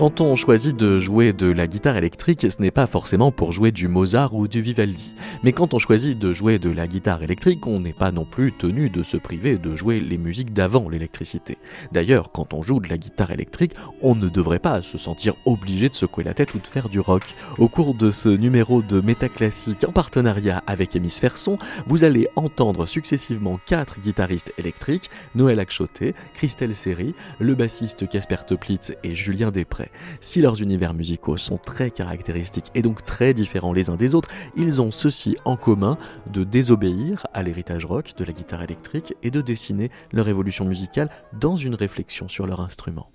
Quand on choisit de jouer de la guitare électrique, ce n'est pas forcément pour jouer du Mozart ou du Vivaldi. Mais quand on choisit de jouer de la guitare électrique, on n'est pas non plus tenu de se priver de jouer les musiques d'avant l'électricité. D'ailleurs, quand on joue de la guitare électrique, on ne devrait pas se sentir obligé de secouer la tête ou de faire du rock. Au cours de ce numéro de Métaclassique en partenariat avec Hémisphère Son, vous allez entendre successivement quatre guitaristes électriques, Noël Akchoté, Christelle Serry, le bassiste Casper Toplitz et Julien Després. Si leurs univers musicaux sont très caractéristiques et donc très différents les uns des autres, ils ont ceci en commun de désobéir à l'héritage rock de la guitare électrique et de dessiner leur évolution musicale dans une réflexion sur leur instrument.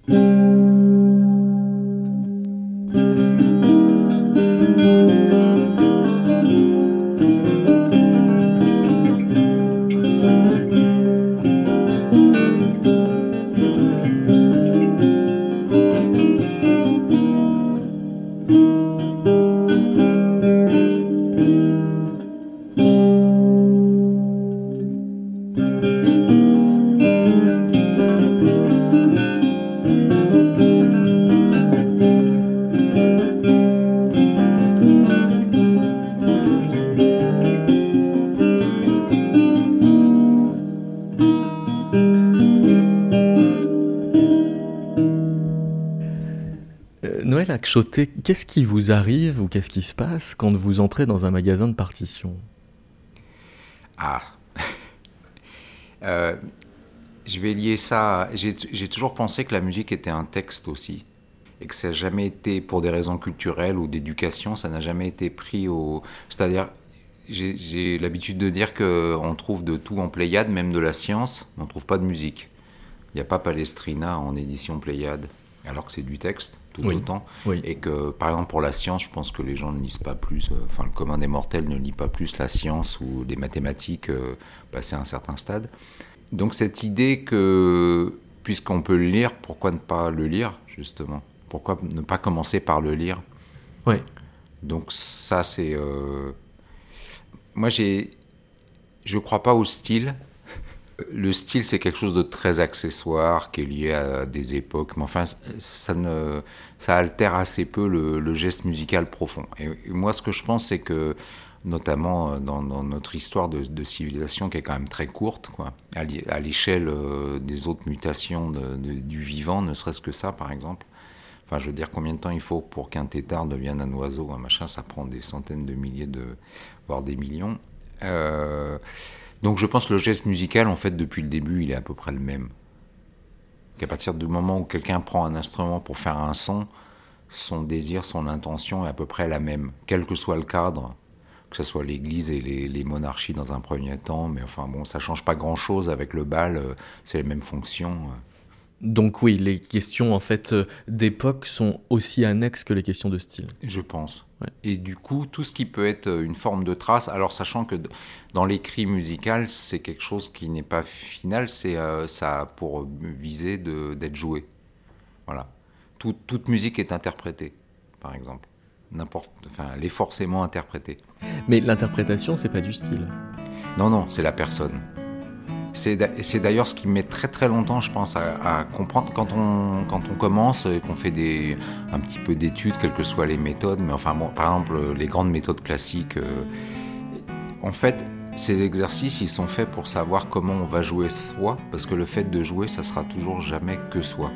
Qu'est-ce qui vous arrive ou qu'est-ce qui se passe quand vous entrez dans un magasin de partitions? Ah euh, Je vais lier ça. J'ai toujours pensé que la musique était un texte aussi. Et que ça n'a jamais été, pour des raisons culturelles ou d'éducation, ça n'a jamais été pris au. C'est-à-dire, j'ai l'habitude de dire qu'on trouve de tout en Pléiade, même de la science, on ne trouve pas de musique. Il n'y a pas Palestrina en édition Pléiade, alors que c'est du texte tout autant. Et que, par exemple, pour la science, je pense que les gens ne lisent pas plus, euh, enfin, le commun des mortels ne lit pas plus la science ou les mathématiques euh, passé à un certain stade. Donc, cette idée que, puisqu'on peut le lire, pourquoi ne pas le lire, justement? Pourquoi ne pas commencer par le lire? Oui. Donc, ça, c'est. Euh, moi, j'ai. Je crois pas au style le style, c'est quelque chose de très accessoire, qui est lié à des époques, mais enfin, ça, ne, altère assez peu le, geste musical profond. Et, moi, ce que je pense, c'est que, notamment euh, dans, notre histoire de, civilisation, qui est quand même très courte, quoi, à l'échelle euh, des autres mutations du vivant, ne serait-ce que ça, par exemple. Enfin, je veux dire, combien de temps il faut pour qu'un tétard devienne un oiseau, un machin, ça prend des centaines de milliers, de, voire des millions. Euh, donc je pense que le geste musical, en fait, depuis le début, il est à peu près le même. Qu'à partir du moment où quelqu'un prend un instrument pour faire un son, son désir, son intention est à peu près la même, quel que soit le cadre, que ce soit l'Église et les, monarchies dans un premier temps, mais enfin bon, ça change pas grand-chose avec le bal, euh, c'est les mêmes fonctions. Donc oui, les questions en fait euh, d'époque sont aussi annexes que les questions de style. Je pense. Et du coup, tout ce qui peut être euh, une forme de trace, alors sachant que dans l'écrit musical, c'est quelque chose qui n'est pas final, c'est euh, ça pour viser d'être joué. Voilà. toute musique est interprétée, par exemple. N'importe, enfin, elle est forcément interprétée. Mais l'interprétation, c'est pas du style. Non, non, c'est la personne. C'est d'ailleurs ce qui met très très longtemps, je pense, à, comprendre quand on, quand on commence et qu'on fait des, un petit peu d'études, quelles que soient les méthodes. Mais enfin, bon, par exemple, les grandes méthodes classiques. Euh, en fait, ces exercices, ils sont faits pour savoir comment on va jouer soi, parce que le fait de jouer, ça sera toujours jamais que soi.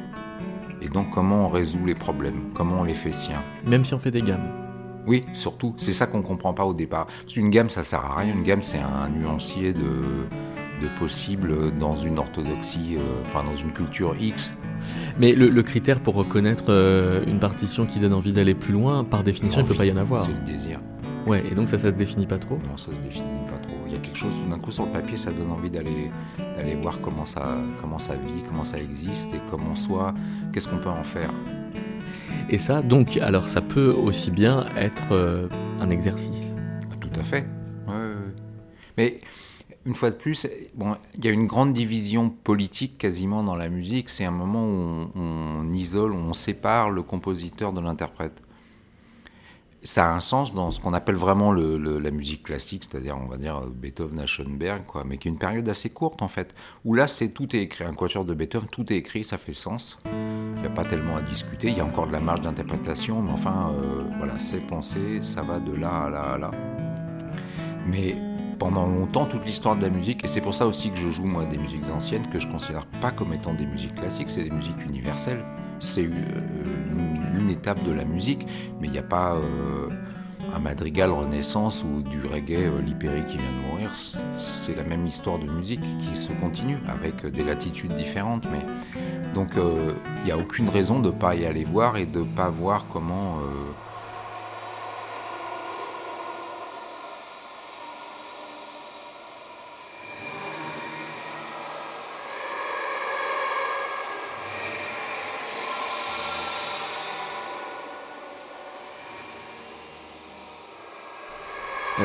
Et donc, comment on résout les problèmes, comment on les fait siens. Même si on fait des gammes. Oui, surtout, c'est ça qu'on comprend pas au départ. Parce qu'une gamme, ça sert à rien. Une gamme, c'est un nuancier de de possible dans une orthodoxie, euh, enfin dans une culture X. Mais le, critère pour reconnaître euh, une partition qui donne envie d'aller plus loin, par définition, il ne peut pas y en avoir. C'est le désir. Ouais, et donc ça, ça se définit pas trop? Non, ça se définit pas trop. Il y a quelque chose, tout d'un coup, sur le papier, ça donne envie d'aller d'aller voir comment ça, comment ça vit, comment ça existe et comment soit, qu'est-ce qu'on peut en faire? Et ça, donc, alors ça peut aussi bien être euh, un exercice. Tout à fait. Ouais, Mais une fois de plus, bon, il y a une grande division politique quasiment dans la musique. C'est un moment où on, isole, on sépare le compositeur de l'interprète. ça a un sens dans ce qu'on appelle vraiment le, la musique classique, c'est-à-dire on va dire Beethoven à Schoenberg, quoi, mais qui est une période assez courte en fait, où là c'est tout est écrit, un quatuor de Beethoven, tout est écrit, ça fait sens. Il n'y a pas tellement à discuter, il y a encore de la marge d'interprétation, mais enfin euh, voilà, c'est pensé, ça va de là à là à là. Mais pendant longtemps, toute l'histoire de la musique, et c'est pour ça aussi que je joue moi des musiques anciennes que je considère pas comme étant des musiques classiques, c'est des musiques universelles. C'est euh, une étape de la musique, mais il n'y a pas euh, un madrigal renaissance ou du reggae euh, qui vient de mourir. C'est la même histoire de musique qui se continue avec des latitudes différentes. Mais donc euh, il n'y a aucune raison de ne pas y aller voir et de ne pas voir comment Euh,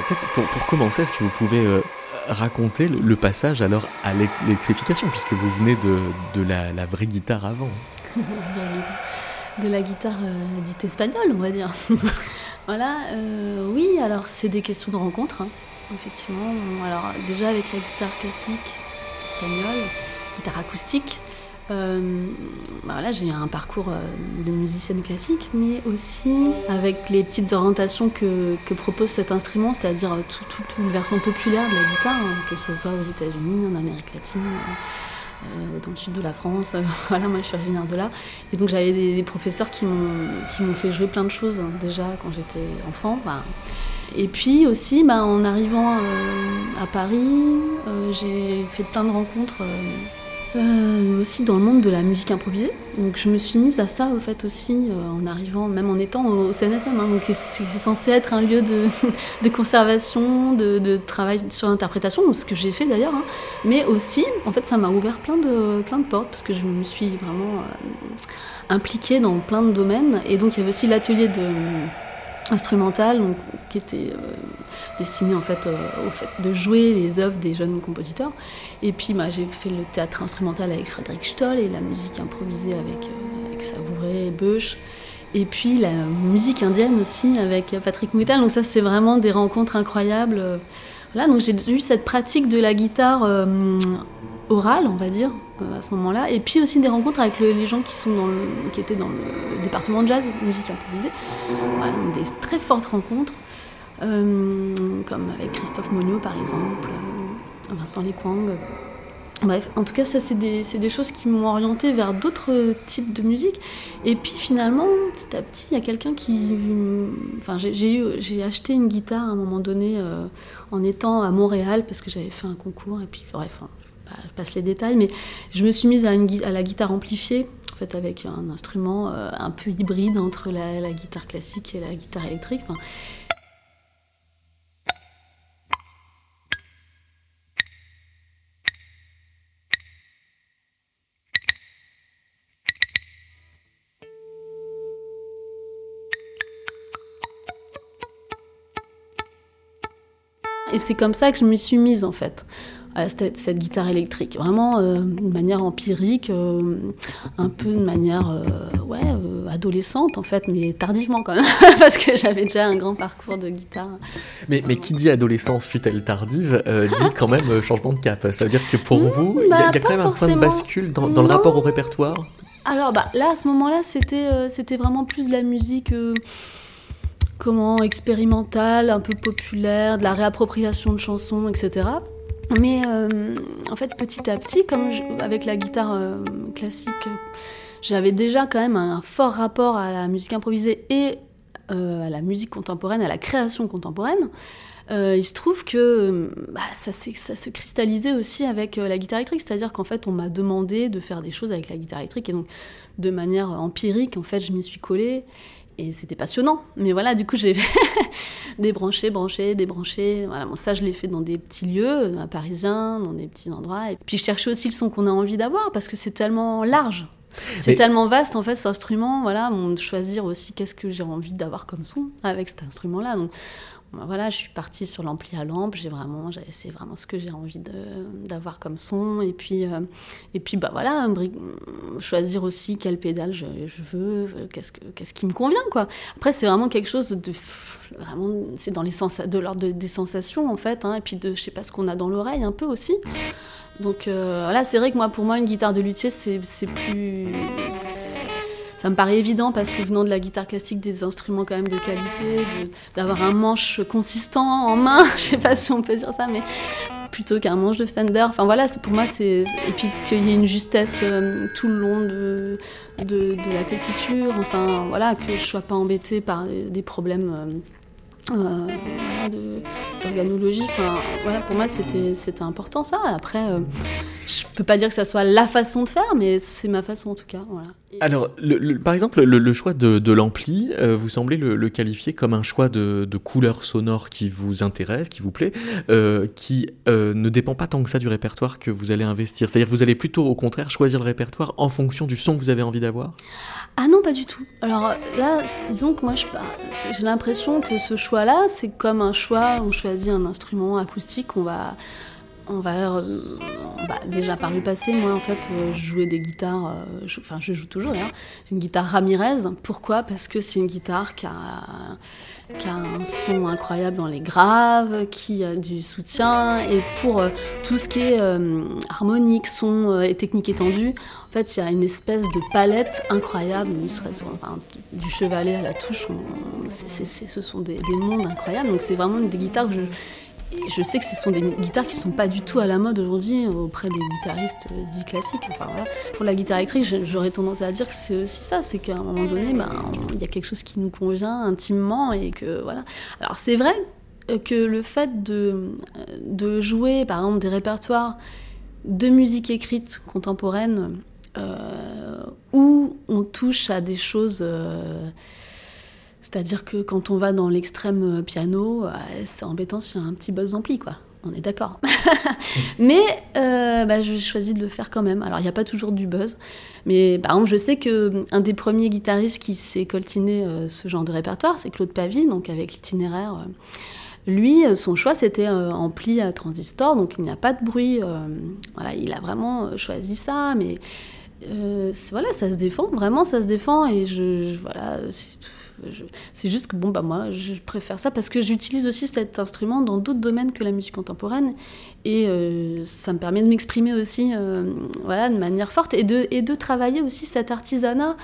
peut-être pour, commencer, est-ce que vous pouvez euh, raconter le, passage alors à l'électrification, puisque vous venez de, la, vraie guitare avant De la guitare euh, dite espagnole, on va dire. voilà, oui, alors c'est des questions de rencontre, hein, effectivement. Alors déjà avec la guitare classique espagnole, guitare acoustique, euh, bah là, j'ai un parcours euh, de musicienne classique, mais aussi avec les petites orientations que, propose cet instrument, c'est-à-dire euh, tout, tout, le versant populaire de la guitare, hein, que ce soit aux États-Unis, en Amérique latine, dans le sud de la France. voilà, moi je suis originaire de là. Et donc j'avais des, professeurs qui m'ont fait jouer plein de choses hein, déjà quand j'étais enfant. Bah. Et puis aussi, bah, en arrivant à Paris, j'ai fait plein de rencontres euh, aussi dans le monde de la musique improvisée. Donc je me suis mise à ça au fait aussi euh, en arrivant, même en étant au CNSM. Hein. donc c'est censé être un lieu de, de conservation, de, de, travail sur l'interprétation, ce que j'ai fait d'ailleurs. Hein. Mais aussi, en fait, ça m'a ouvert plein de, plein de portes parce que je me suis vraiment euh, impliquée dans plein de domaines. Et donc il y avait aussi l'atelier de instrumental donc, qui était euh, destiné en fait euh, au fait de jouer les œuvres des jeunes compositeurs. Et puis bah, j'ai fait le théâtre instrumental avec Frédéric Stoll et la musique improvisée avec, euh, Savouré, Beuch et puis la musique indienne aussi avec Patrick Moutal donc ça c'est vraiment des rencontres incroyables voilà donc j'ai eu cette pratique de la guitare orale, on va dire, euh, à ce moment-là. Et puis aussi des rencontres avec les gens qui, sont dans le, qui étaient dans le département de jazz, musique improvisée. des très fortes rencontres, euh, comme avec Christophe Monio par exemple, euh, Vincent Lequang. Bref, en tout cas, ça, c'est des, des, choses qui m'ont orienté vers d'autres types de musique. Et puis finalement, petit à petit, il y a quelqu'un qui. Enfin, j'ai acheté une guitare à un moment donné en étant à Montréal parce que j'avais fait un concours. Et puis, bref, hein, je passe les détails, mais je me suis mise à la guitare amplifiée, en fait, avec un instrument euh, un peu hybride entre la, guitare classique et la guitare électrique. Et c'est comme ça que je me suis mise en fait à cette, guitare électrique. Vraiment euh, de manière empirique, euh, un peu de manière euh, ouais, adolescente en fait, mais tardivement quand même, parce que j'avais déjà un grand parcours de guitare. Mais, mais qui dit adolescence fut-elle tardive, dit quand même changement de cap. Ça veut dire que pour vous, il y, a, bah, quand même un point de bascule dans, dans le rapport au répertoire? Alors bah, là, à ce moment-là, c'était c'était vraiment plus de la musique comment expérimentale, un peu populaire, de la réappropriation de chansons, etc. Mais euh, en fait, petit à petit, comme avec la guitare euh, classique, j'avais déjà quand même un fort rapport à la musique improvisée et euh, à la musique contemporaine, à la création contemporaine. il se trouve que bah, ça, ça, se cristallisait aussi avec la guitare électrique, c'est-à-dire qu'en fait, on m'a demandé de faire des choses avec la guitare électrique, et donc de manière empirique, en fait, je m'y suis collée et c'était passionnant. Mais voilà, du coup, j'ai débranché, branché, débranché. Voilà, bon, ça, je l'ai fait dans des petits lieux, à Parisien, dans des petits endroits. Et puis, je cherchais aussi le son qu'on a envie d'avoir, parce que c'est tellement large. C'est tellement vaste, en fait, cet instrument. Voilà, de choisir aussi qu'est-ce que j'ai envie d'avoir comme son avec cet instrument-là. Donc, voilà, je suis partie sur l'ampli à lampe. J'ai vraiment, c'est vraiment ce que j'ai envie d'avoir comme son. Et puis, euh, et puis bah voilà, choisir aussi quelle pédale je, veux, qu'est-ce, que, qu'est-ce qui me convient quoi. Après, c'est vraiment quelque chose de vraiment, c'est dans les sens, de l'ordre des sensations en fait, hein, et puis de, je sais pas ce qu'on a dans l'oreille un peu aussi. Donc euh, là, c'est vrai que moi, pour moi, une guitare de luthier, c'est, c'est plus ça me paraît évident parce que venant de la guitare classique, des instruments quand même de qualité, d'avoir un manche consistant en main, je sais pas si on peut dire ça, mais plutôt qu'un manche de Fender. Enfin voilà, pour moi c'est et puis qu'il y ait une justesse euh, tout le long de, de, la tessiture. Enfin voilà, que je sois pas embêtée par des problèmes. Euh, euh, d'organologie. Enfin, voilà, pour moi, c'était important ça. Après, je peux pas dire que ça soit la façon de faire, mais c'est ma façon en tout cas. Voilà. Alors, le, par exemple, le, choix de, de l'ampli, euh, vous semblez le, qualifier comme un choix de, de, couleur sonore qui vous intéresse, qui vous plaît, euh, qui ne dépend pas tant que ça du répertoire que vous allez investir. C'est-à-dire que vous allez plutôt, au contraire, choisir le répertoire en fonction du son que vous avez envie d'avoir? Ah non, pas du tout. Alors là, disons que moi, j'ai l'impression que ce choix choix-là, c'est comme un choix, on choisit un instrument acoustique, on va, on va, euh, bah, déjà par le passé, moi en fait, euh, je jouais des guitares, euh, enfin je joue toujours d'ailleurs, une guitare Ramirez. Pourquoi? Parce que c'est une guitare qui a, un son incroyable dans les graves, qui a du soutien, et pour tout ce qui est harmonique, son et technique étendue, en fait, il y a une espèce de palette incroyable, du chevalet à la touche, ce sont des, des mondes incroyables. Donc c'est vraiment des guitares que je je sais que ce sont des guitares qui sont pas du tout à la mode aujourd'hui auprès des guitaristes euh, dits classiques. Enfin, voilà. Pour la guitare électrique, j'aurais tendance à dire que c'est aussi ça, c'est qu'à un moment donné, ben, il y a quelque chose qui nous convient intimement et que voilà. Alors c'est vrai que le fait de, de jouer par exemple des répertoires de musique écrite contemporaine euh, où on touche à des choses euh, c'est-à-dire que quand on va dans l'extrême euh, piano, euh, c'est embêtant sur un petit buzz ampli, quoi. On est d'accord. mais euh, bah, je choisis de le faire quand même. Alors, il n'y a pas toujours du buzz. Mais par exemple, je sais qu'un des premiers guitaristes qui s'est coltiné ce genre de répertoire, c'est Claude Pavie, donc avec l'itinéraire. lui, son choix, c'était ampli à transistor, donc il n'y a pas de bruit. voilà, il a vraiment choisi ça, mais voilà, ça se défend, vraiment, ça se défend. Et je, je voilà, c'est juste que bon, bah moi, je préfère ça parce que j'utilise aussi cet instrument dans d'autres domaines que la musique contemporaine et euh, ça me permet de m'exprimer aussi euh, voilà, de manière forte et de, et de travailler aussi cet artisanat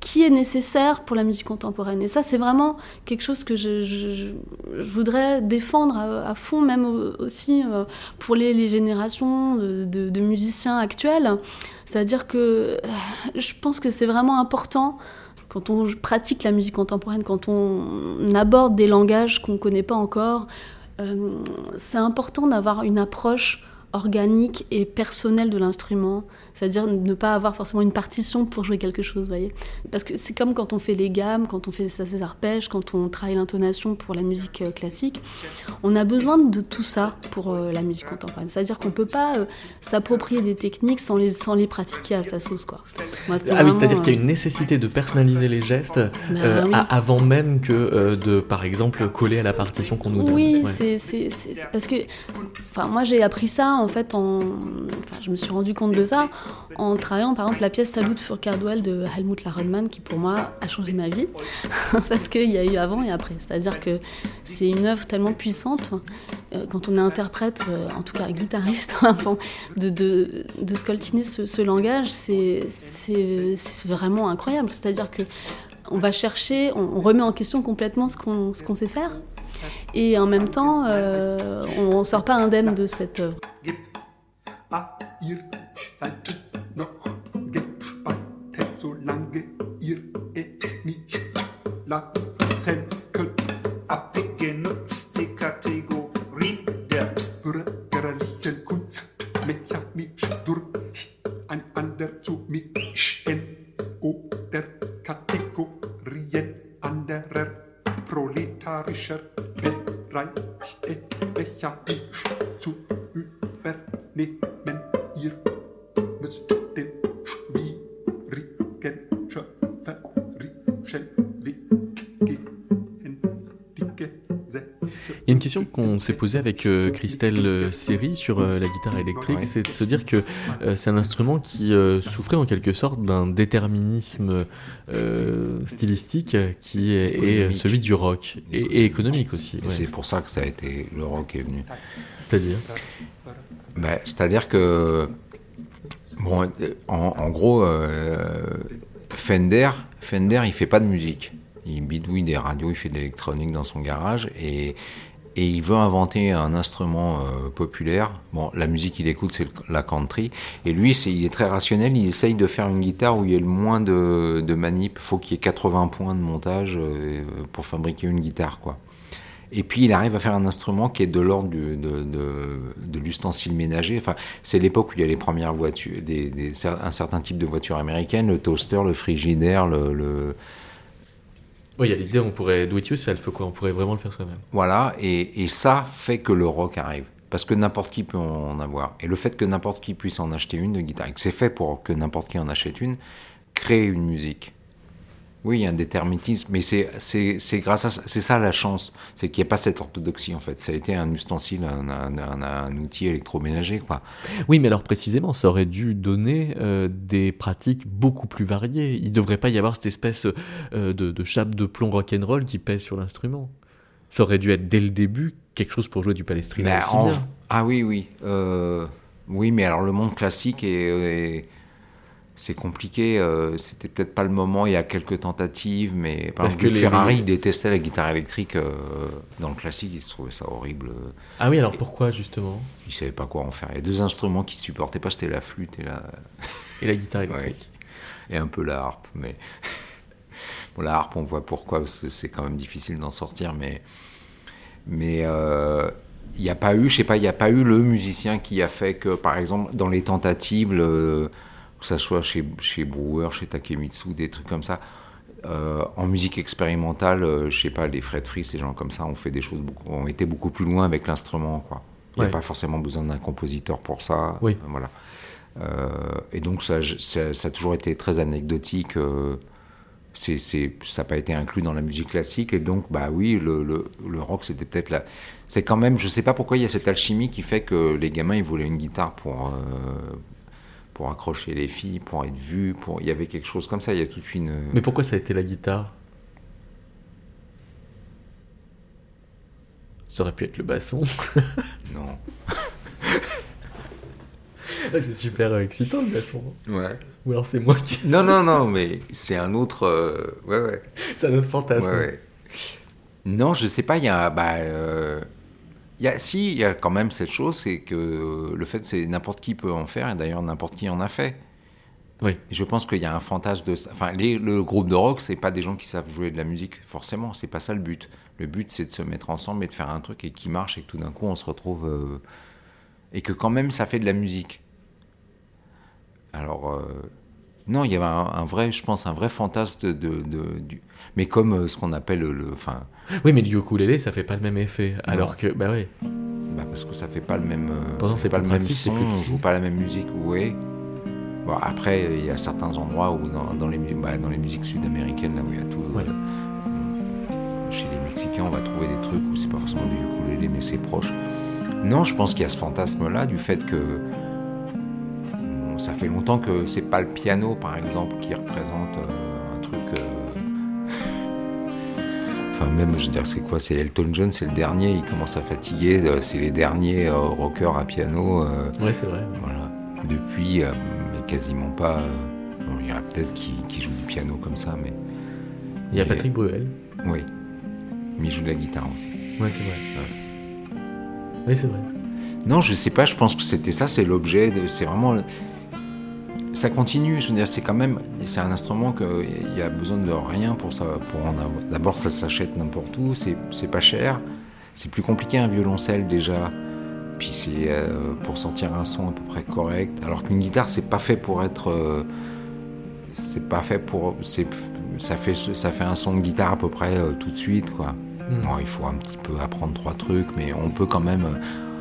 qui est nécessaire pour la musique contemporaine. Et ça, c'est vraiment quelque chose que je, voudrais défendre à, fond, même aussi euh, pour les, générations de, de, musiciens actuels. C'est-à-dire que je pense que c'est vraiment important quand on pratique la musique contemporaine, quand on aborde des langages qu'on ne connaît pas encore, euh, c'est important d'avoir une approche organique et personnelle de l'instrument, c'est-à-dire ne pas avoir forcément une partition pour jouer quelque chose, voyez. Parce que c'est comme quand on fait les gammes, quand on fait ses arpèges, quand on travaille l'intonation pour la musique euh, classique. On a besoin de tout ça pour euh, la musique contemporaine. C'est-à-dire qu'on ne peut pas euh, s'approprier des techniques sans les, sans les pratiquer à sa sauce, quoi. ah oui, c'est-à-dire qu'il y a une nécessité de personnaliser les gestes bah avant même que de, par exemple, coller à la partition qu'on nous donne. Oui, c'est parce que, enfin, moi j'ai appris ça en fait en, enfin, je me suis rendu compte de ça en travaillant par exemple la pièce Salut für Cardwell de Helmut Larenmann qui pour moi a changé ma vie parce qu'il y a eu avant et après. C'est-à-dire que c'est une œuvre tellement puissante euh, quand on est interprète, euh, en tout cas guitariste, de, de, de scoltiner ce, langage, c'est vraiment incroyable. C'est-à-dire que on va chercher, on, remet en question complètement ce qu'on qu'on sait faire. Et en même temps, euh, on ne sort pas indemne de cette œuvre. Seid noch gespannt, solange ihr es nicht lassen könnt. Abgenutzt die Kategorie der bürgerlichen Kunst, mechanisch durch einander zu mischen oder Kategorien anderer proletarischer Bereiche mechanisch question qu'on s'est posée avec euh, Christelle euh, Seri sur euh, la guitare électrique, Ouais. c'est de se dire que euh, c'est un instrument qui souffrait en quelque sorte d'un déterminisme stylistique qui est, celui du rock et, et économique aussi. Ouais. c'est pour ça que ça a été le rock est venu. C'est-à-dire? Ben, C'est-à-dire que, bon, en, en gros, Fender, Fender, il fait pas de musique. Il bidouille des radios, il fait de l'électronique dans son garage et, et il veut inventer un instrument euh, populaire. Bon, la musique qu'il écoute, c'est la country. Et lui, il est très rationnel. Il essaye de faire une guitare où il y ait le moins de, de manip. Faut qu'il y ait 80 points de montage euh, pour fabriquer une guitare, quoi. Et puis il arrive à faire un instrument qui est de l'ordre de, de, l'ustensile ménager. Enfin, c'est l'époque où il y a les premières voitures, un certain type de voitures américaines, le toaster, le frigidaire, le- Oui, il y a l'idée, on pourrait do it yourself, quoi. On pourrait vraiment le faire soi-même. voilà. Et, et ça fait que le rock arrive. Parce que n'importe qui peut en avoir. Et le fait que n'importe qui puisse en acheter une de guitare, et que c'est fait pour que n'importe qui en achète une, crée une musique. Oui, il y a un déterminisme, mais c'est c'est- c'est grâce à ça, c'est ça la chance, c'est qu'il n'y a pas cette orthodoxie en fait. Ça a été un ustensile, un, un- un- un outil électroménager quoi. Oui, mais alors précisément, ça aurait dû donner euh, des pratiques beaucoup plus variées. Il ne devrait pas y avoir cette espèce euh, de, de chape de plomb rock'n'roll qui pèse sur l'instrument. Ça aurait dû être dès le début quelque chose pour jouer du palestrina en- bien. Ah oui, oui. euh, oui, mais alors le monde classique est. est- c'est compliqué, euh, c'était peut-être pas le moment, il y a quelques tentatives, mais par Parce exemple, que les- Ferrari détestait la guitare électrique euh, dans le classique, il trouvait ça horrible, Ah oui, alors pourquoi justement? Il savait pas quoi en faire. Il y a deux instruments qu'il supportait pas, c'était la flûte et, la, Et la guitare électrique. Et un peu la harpe, mais bon, la harpe on voit pourquoi, parce que c'est quand même difficile d'en sortir, mais mais euh, il n'y a pas eu, je sais pas, il n'y a pas eu le musicien qui a fait que, par exemple, dans les tentatives, le- que ça soit chez, chez Brewer, chez Takemitsu, des trucs comme ça, euh, en musique expérimentale, euh, je sais pas, les Fred Fries, ces gens comme ça, ont fait des choses, beaucoup, ont été beaucoup plus loin avec l'instrument, quoi. Il n'y a pas forcément besoin d'un compositeur pour ça. Oui. euh, voilà. Euh, et donc, ça, ça, ça a toujours été très anecdotique. euh, c'est, c'est, ça n'a pas été inclus dans la musique classique. Et donc, bah oui, le, le, le rock, c'était peut-être la. C'est quand même, je sais pas pourquoi il y a cette alchimie qui fait que les gamins, ils voulaient une guitare pour. Pour accrocher les filles, pour être vus, pour... il y avait quelque chose comme ça, il y a toute une... Mais pourquoi ça a été la guitare? Ça aurait pu être le basson. Non. Ah, c'est super euh, excitant le basson. Ouais. Ou alors c'est moi qui. Non, non, non, mais c'est un autre... euh, Ouais, ouais. C'est un autre fantasme. Ouais, ouais. Non, je sais pas, il y a. Bah, euh, il y a, si, il y a quand même cette chose, c'est que le fait, c'est n'importe qui peut en faire, et d'ailleurs n'importe qui en a fait. Oui. Je pense qu'il y a un fantasme de. Enfin, les- le groupe de rock, c'est pas des gens qui savent jouer de la musique, forcément, c'est pas ça le but. Le but, c'est de se mettre ensemble et de faire un truc et qui marche, et que tout d'un coup, on se retrouve. euh, et que quand même, ça fait de la musique. Alors. euh, non, il y avait un, un vrai, je pense, un vrai fantasme de, de- de- du, mais comme euh, ce qu'on appelle le, enfin, Oui, mais du ukulélé, ça fait pas le même effet. Alors que, bah oui. bah parce que ça fait pas le même, euh, Pourtant, c'est pas le même son, plus on joue pas la même musique, oui. Bon, après, il y a certains endroits où dans, dans les, mu- bah, dans les musiques sud-américaines, là où il y a tout, Ouais. euh, chez les Mexicains, on va trouver des trucs où c'est pas forcément du ukulélé, mais c'est proche. Non, je pense qu'il y a ce fantasme-là du fait que bon, ça fait longtemps que c'est pas le piano, par exemple, qui représente euh, Enfin, même, je veux dire, c'est quoi? C'est Elton John, c'est le dernier, il commence à fatiguer, euh, c'est les derniers euh, rockers à piano. euh, Ouais, c'est vrai. voilà. Depuis, mais quasiment pas. bon, il y en a peut-être qui, qui jouent du piano comme ça, mais. Il y a Patrick Bruel. Oui. Mais il joue de la guitare aussi. Ouais, c'est vrai. Oui, c'est vrai. Non, je sais pas, je pense que c'était ça, c'est l'objet, c'est vraiment. Ça continue, je veux dire, c'est quand même. C'est un instrument qu'il y a besoin de rien pour ça. Pour en avoir. D'abord, ça s'achète n'importe où, c'est pas cher. C'est plus compliqué un violoncelle déjà. Puis c'est euh, pour sortir un son à peu près correct. Alors qu'une guitare, c'est pas fait pour être. euh, c'est pas fait pour. c'est- Ça fait, ça fait un son de guitare à peu près euh, tout de suite, quoi. Mm. Bon, il faut un petit peu apprendre trois trucs, mais on peut quand même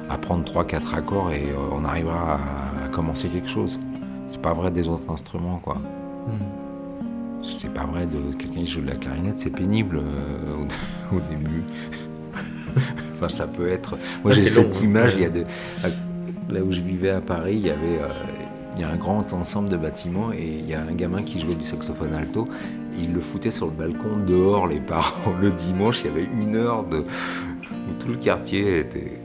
apprendre trois, quatre accords et on arrivera à, à commencer quelque chose. C'est pas vrai des autres instruments, quoi. Hmm. C'est pas vrai de quelqu'un qui joue de la clarinette, c'est pénible euh, au, au début. Enfin, ça peut être. Moi, j'ai cette image. Il y a de... Là où je vivais à Paris, il y avait. Il y a un grand ensemble de bâtiments et il y a un gamin qui jouait du saxophone alto. Il le foutait sur le balcon dehors, les parents. Le dimanche, il y avait une heure de... où tout le quartier était.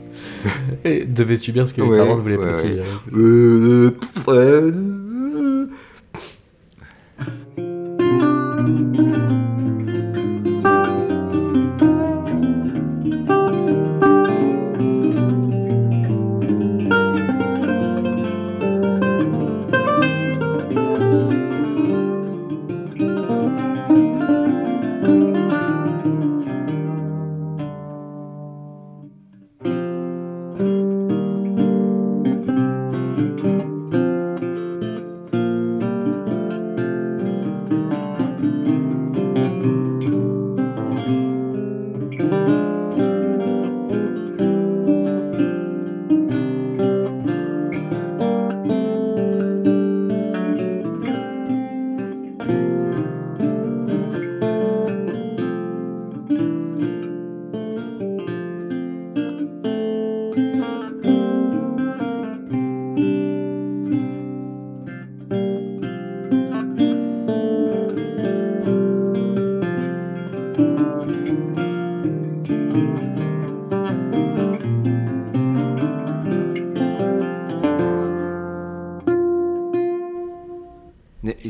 et devait subir ce que les parents ne voulaient pas subir euh,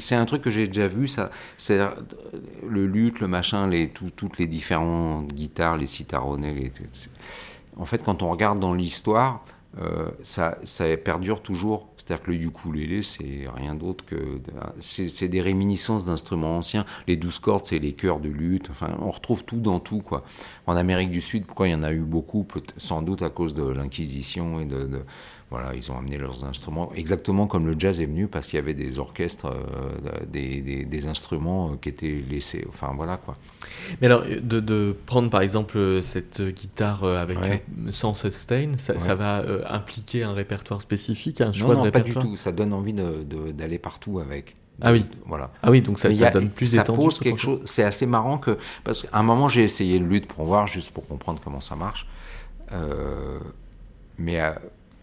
C'est un truc que j'ai déjà vu, ça, c'est le luth, le machin, les, toutes les différentes guitares, les citaronets. Les, en fait, quand on regarde dans l'histoire, euh, ça, ça perdure toujours. C'est-à-dire que le ukulélé, c'est rien d'autre que. C'est des réminiscences d'instruments anciens. Les douze cordes, c'est les chœurs de lutte. Enfin, on retrouve tout dans tout, quoi. En Amérique du Sud, pourquoi il y en a eu beaucoup? Sans doute à cause de l'Inquisition et de voilà, ils ont amené leurs instruments, exactement comme le jazz est venu, parce qu'il y avait des orchestres, euh, des, instruments euh, qui étaient laissés. Enfin, voilà quoi. Mais alors, de, prendre par exemple cette guitare euh, avec sans sustain, ça, va impliquer un répertoire spécifique, un choix non, non, pas du tout. Ça donne envie d'aller partout avec. Ah oui, voilà. Ah oui, donc ça, ça donne plus Ça pose quelque chose. C'est assez marrant que parce qu'à un moment j'ai essayé le lutte pour voir, juste pour comprendre comment ça marche. mais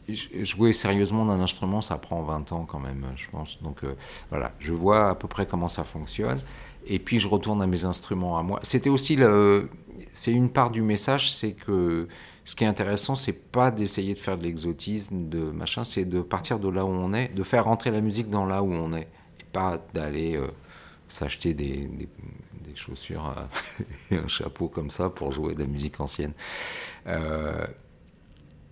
jouer sérieusement d'un instrument, ça prend 20 ans quand même, je pense. Donc euh, voilà, je vois à peu près comment ça fonctionne. Et puis je retourne à mes instruments à moi. C'était aussi le, c'est une part du message, c'est que ce qui est intéressant, c'est pas d'essayer de faire de l'exotisme, de machin, c'est de partir de là où on est, de faire rentrer la musique dans là où on est, et pas d'aller euh, s'acheter des, des, chaussures euh, et un chapeau comme ça pour jouer de la musique ancienne.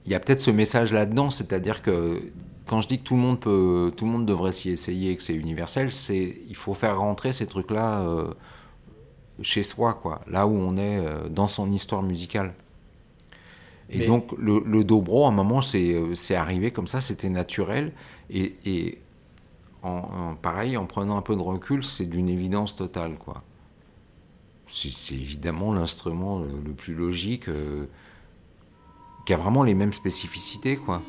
Il y a peut-être ce message là-dedans, c'est-à-dire que quand je dis que tout le monde peut, tout le monde devrait s'y essayer et que c'est universel, c'est il faut faire rentrer ces trucs-là euh, chez soi, quoi, là où on est euh, dans son histoire musicale. Et donc le, dobro, à un moment, c'est c'est arrivé comme ça, c'était naturel et, et en, pareil, en prenant un peu de recul, c'est d'une évidence totale, quoi. C'est évidemment l'instrument le, plus logique. Euh, qui a vraiment les mêmes spécificités, quoi.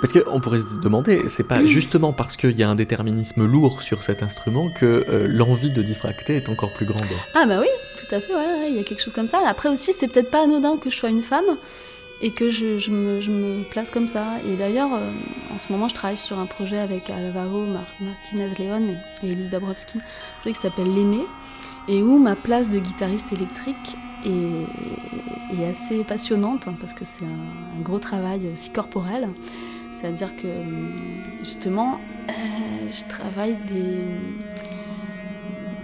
Parce qu'on pourrait se demander, c'est pas justement parce qu'il y a un déterminisme lourd sur cet instrument que euh, l'envie de diffracter est encore plus grande. Ah bah oui, tout à fait, il y a quelque chose comme ça. Après aussi, c'est peut-être pas anodin que je sois une femme et que je, me, place comme ça. Et d'ailleurs, euh, en ce moment, je travaille sur un projet avec Alvaro Martinez-Leon et, Elise Dabrowski, un projet qui s'appelle L'Aimé, et où ma place de guitariste électrique est, assez passionnante, parce que c'est un, un, gros travail aussi corporel. C'est-à-dire que justement, euh, je travaille des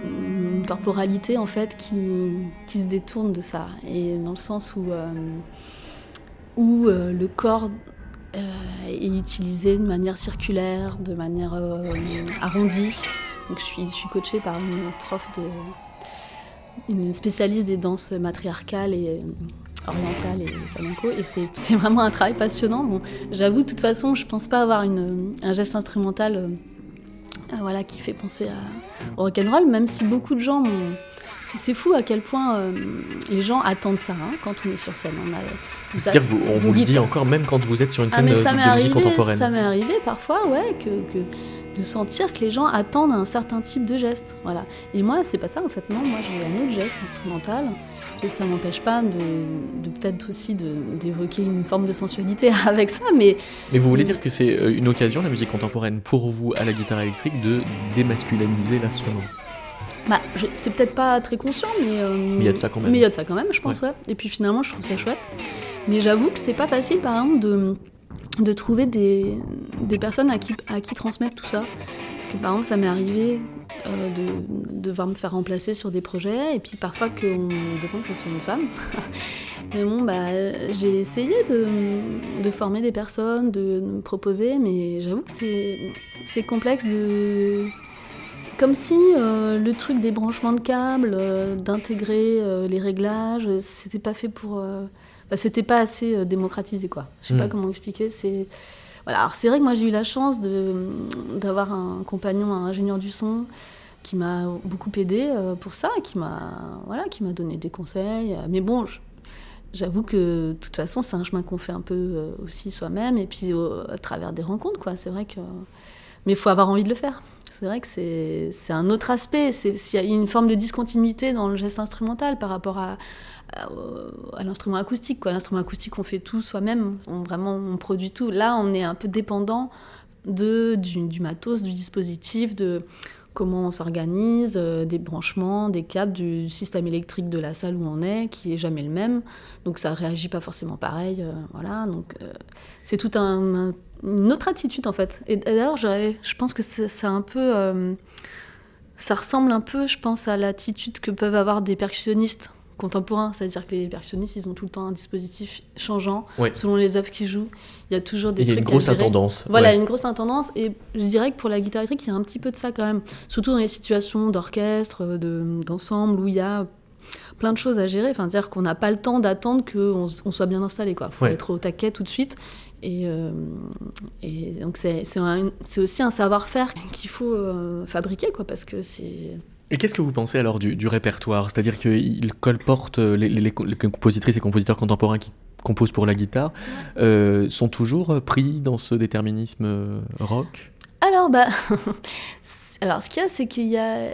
une corporalité en fait qui, se détourne de ça et dans le sens où, euh, où euh, le corps est utilisé de manière circulaire, de manière arrondie. Donc je suis, je suis coachée par une prof de une spécialiste des danses matriarcales et orientale et flamenco. Et c'est vraiment un travail passionnant. Bon, J'avoue, de toute façon, je pense pas avoir une, un geste instrumental euh, voilà, qui fait penser à, au rock'n'roll, même si beaucoup de gens c'est fou à quel point euh, les gens attendent ça hein, quand on est sur scène. C'est-à-dire, on vous, le dit encore même quand vous êtes sur une ah, scène de, musique contemporaine. Ça m'est arrivé parfois, ouais, que, que, de sentir que les gens attendent un certain type de geste. Voilà. Et moi, c'est pas ça en fait. Non, moi j'ai un autre geste instrumental et ça m'empêche pas de, de peut-être aussi d'évoquer une forme de sensualité avec ça. Mais, mais vous voulez dire que c'est euh, une occasion, la musique contemporaine, pour vous à la guitare électrique, de démasculiniser l'instrument? Bah, c'est peut-être pas très conscient, mais. Euh, mais il y a de ça quand même. Mais il y a de ça quand même, je pense, ouais. Et puis finalement, je trouve ça chouette. Mais j'avoue que c'est pas facile, par exemple, de de trouver des, des, personnes à qui, à qui transmettre tout ça. Parce que par exemple, ça m'est arrivé euh, de, devoir me faire remplacer sur des projets, et puis parfois qu'on me demande que ce soit une femme. mais bon, bah, j'ai essayé de, de, former des personnes, de, me proposer, mais j'avoue que c'est complexe de. Comme si euh, le truc des branchements de câbles, euh, d'intégrer les réglages, c'était pas fait pour bah, c'était pas assez euh, démocratisé quoi. Je sais pas hmm. comment expliquer. C'est voilà. Alors c'est vrai que moi j'ai eu la chance d'avoir un compagnon, un ingénieur du son qui m'a beaucoup aidé euh, pour ça, qui m'a voilà, qui m'a donné des conseils. Mais bon, j'avoue que de toute façon c'est un chemin qu'on fait un peu euh, aussi soi-même et puis à travers des rencontres quoi. C'est vrai que mais il faut avoir envie de le faire. C'est vrai que c'est un autre aspect. S'il y a une forme de discontinuité dans le geste instrumental par rapport à, à, l'instrument acoustique. L'instrument acoustique, on fait tout soi-même, on, vraiment on produit tout. Là, on est un peu dépendant de, du, matos, du dispositif, de comment on s'organise, euh, des branchements, des câbles, du système électrique de la salle où on est, qui est jamais le même. Donc ça réagit pas forcément pareil. Euh, voilà, donc euh, c'est tout un, une autre attitude en fait. Et d'ailleurs, je pense que c'est un peu ça ressemble un peu, je pense, à l'attitude que peuvent avoir des percussionnistes contemporain, c'est-à-dire que les percussionnistes, ils ont tout le temps un dispositif changeant selon les œuvres qu'ils jouent. Il y a toujours des Il y a une grosse intendance. Voilà, une grosse intendance. Et je dirais que pour la guitare électrique, il y a un petit peu de ça quand même. Surtout dans les situations d'orchestre, d'ensemble, où il y a plein de choses à gérer. Enfin, c'est-à-dire qu'on n'a pas le temps d'attendre qu'on on soit bien installé. Il faut être au taquet tout de suite. Et, euh, et donc, c'est aussi un savoir-faire qu'il faut euh, fabriquer, quoi, parce que c'est et qu'est-ce que vous pensez alors du, répertoire? C'est-à-dire qu'il colporte euh, les, les, compositrices et compositeurs contemporains qui composent pour la guitare, euh, sont toujours pris dans ce déterminisme rock? Alors, bah, alors, ce qu'il y a, c'est qu'il y a,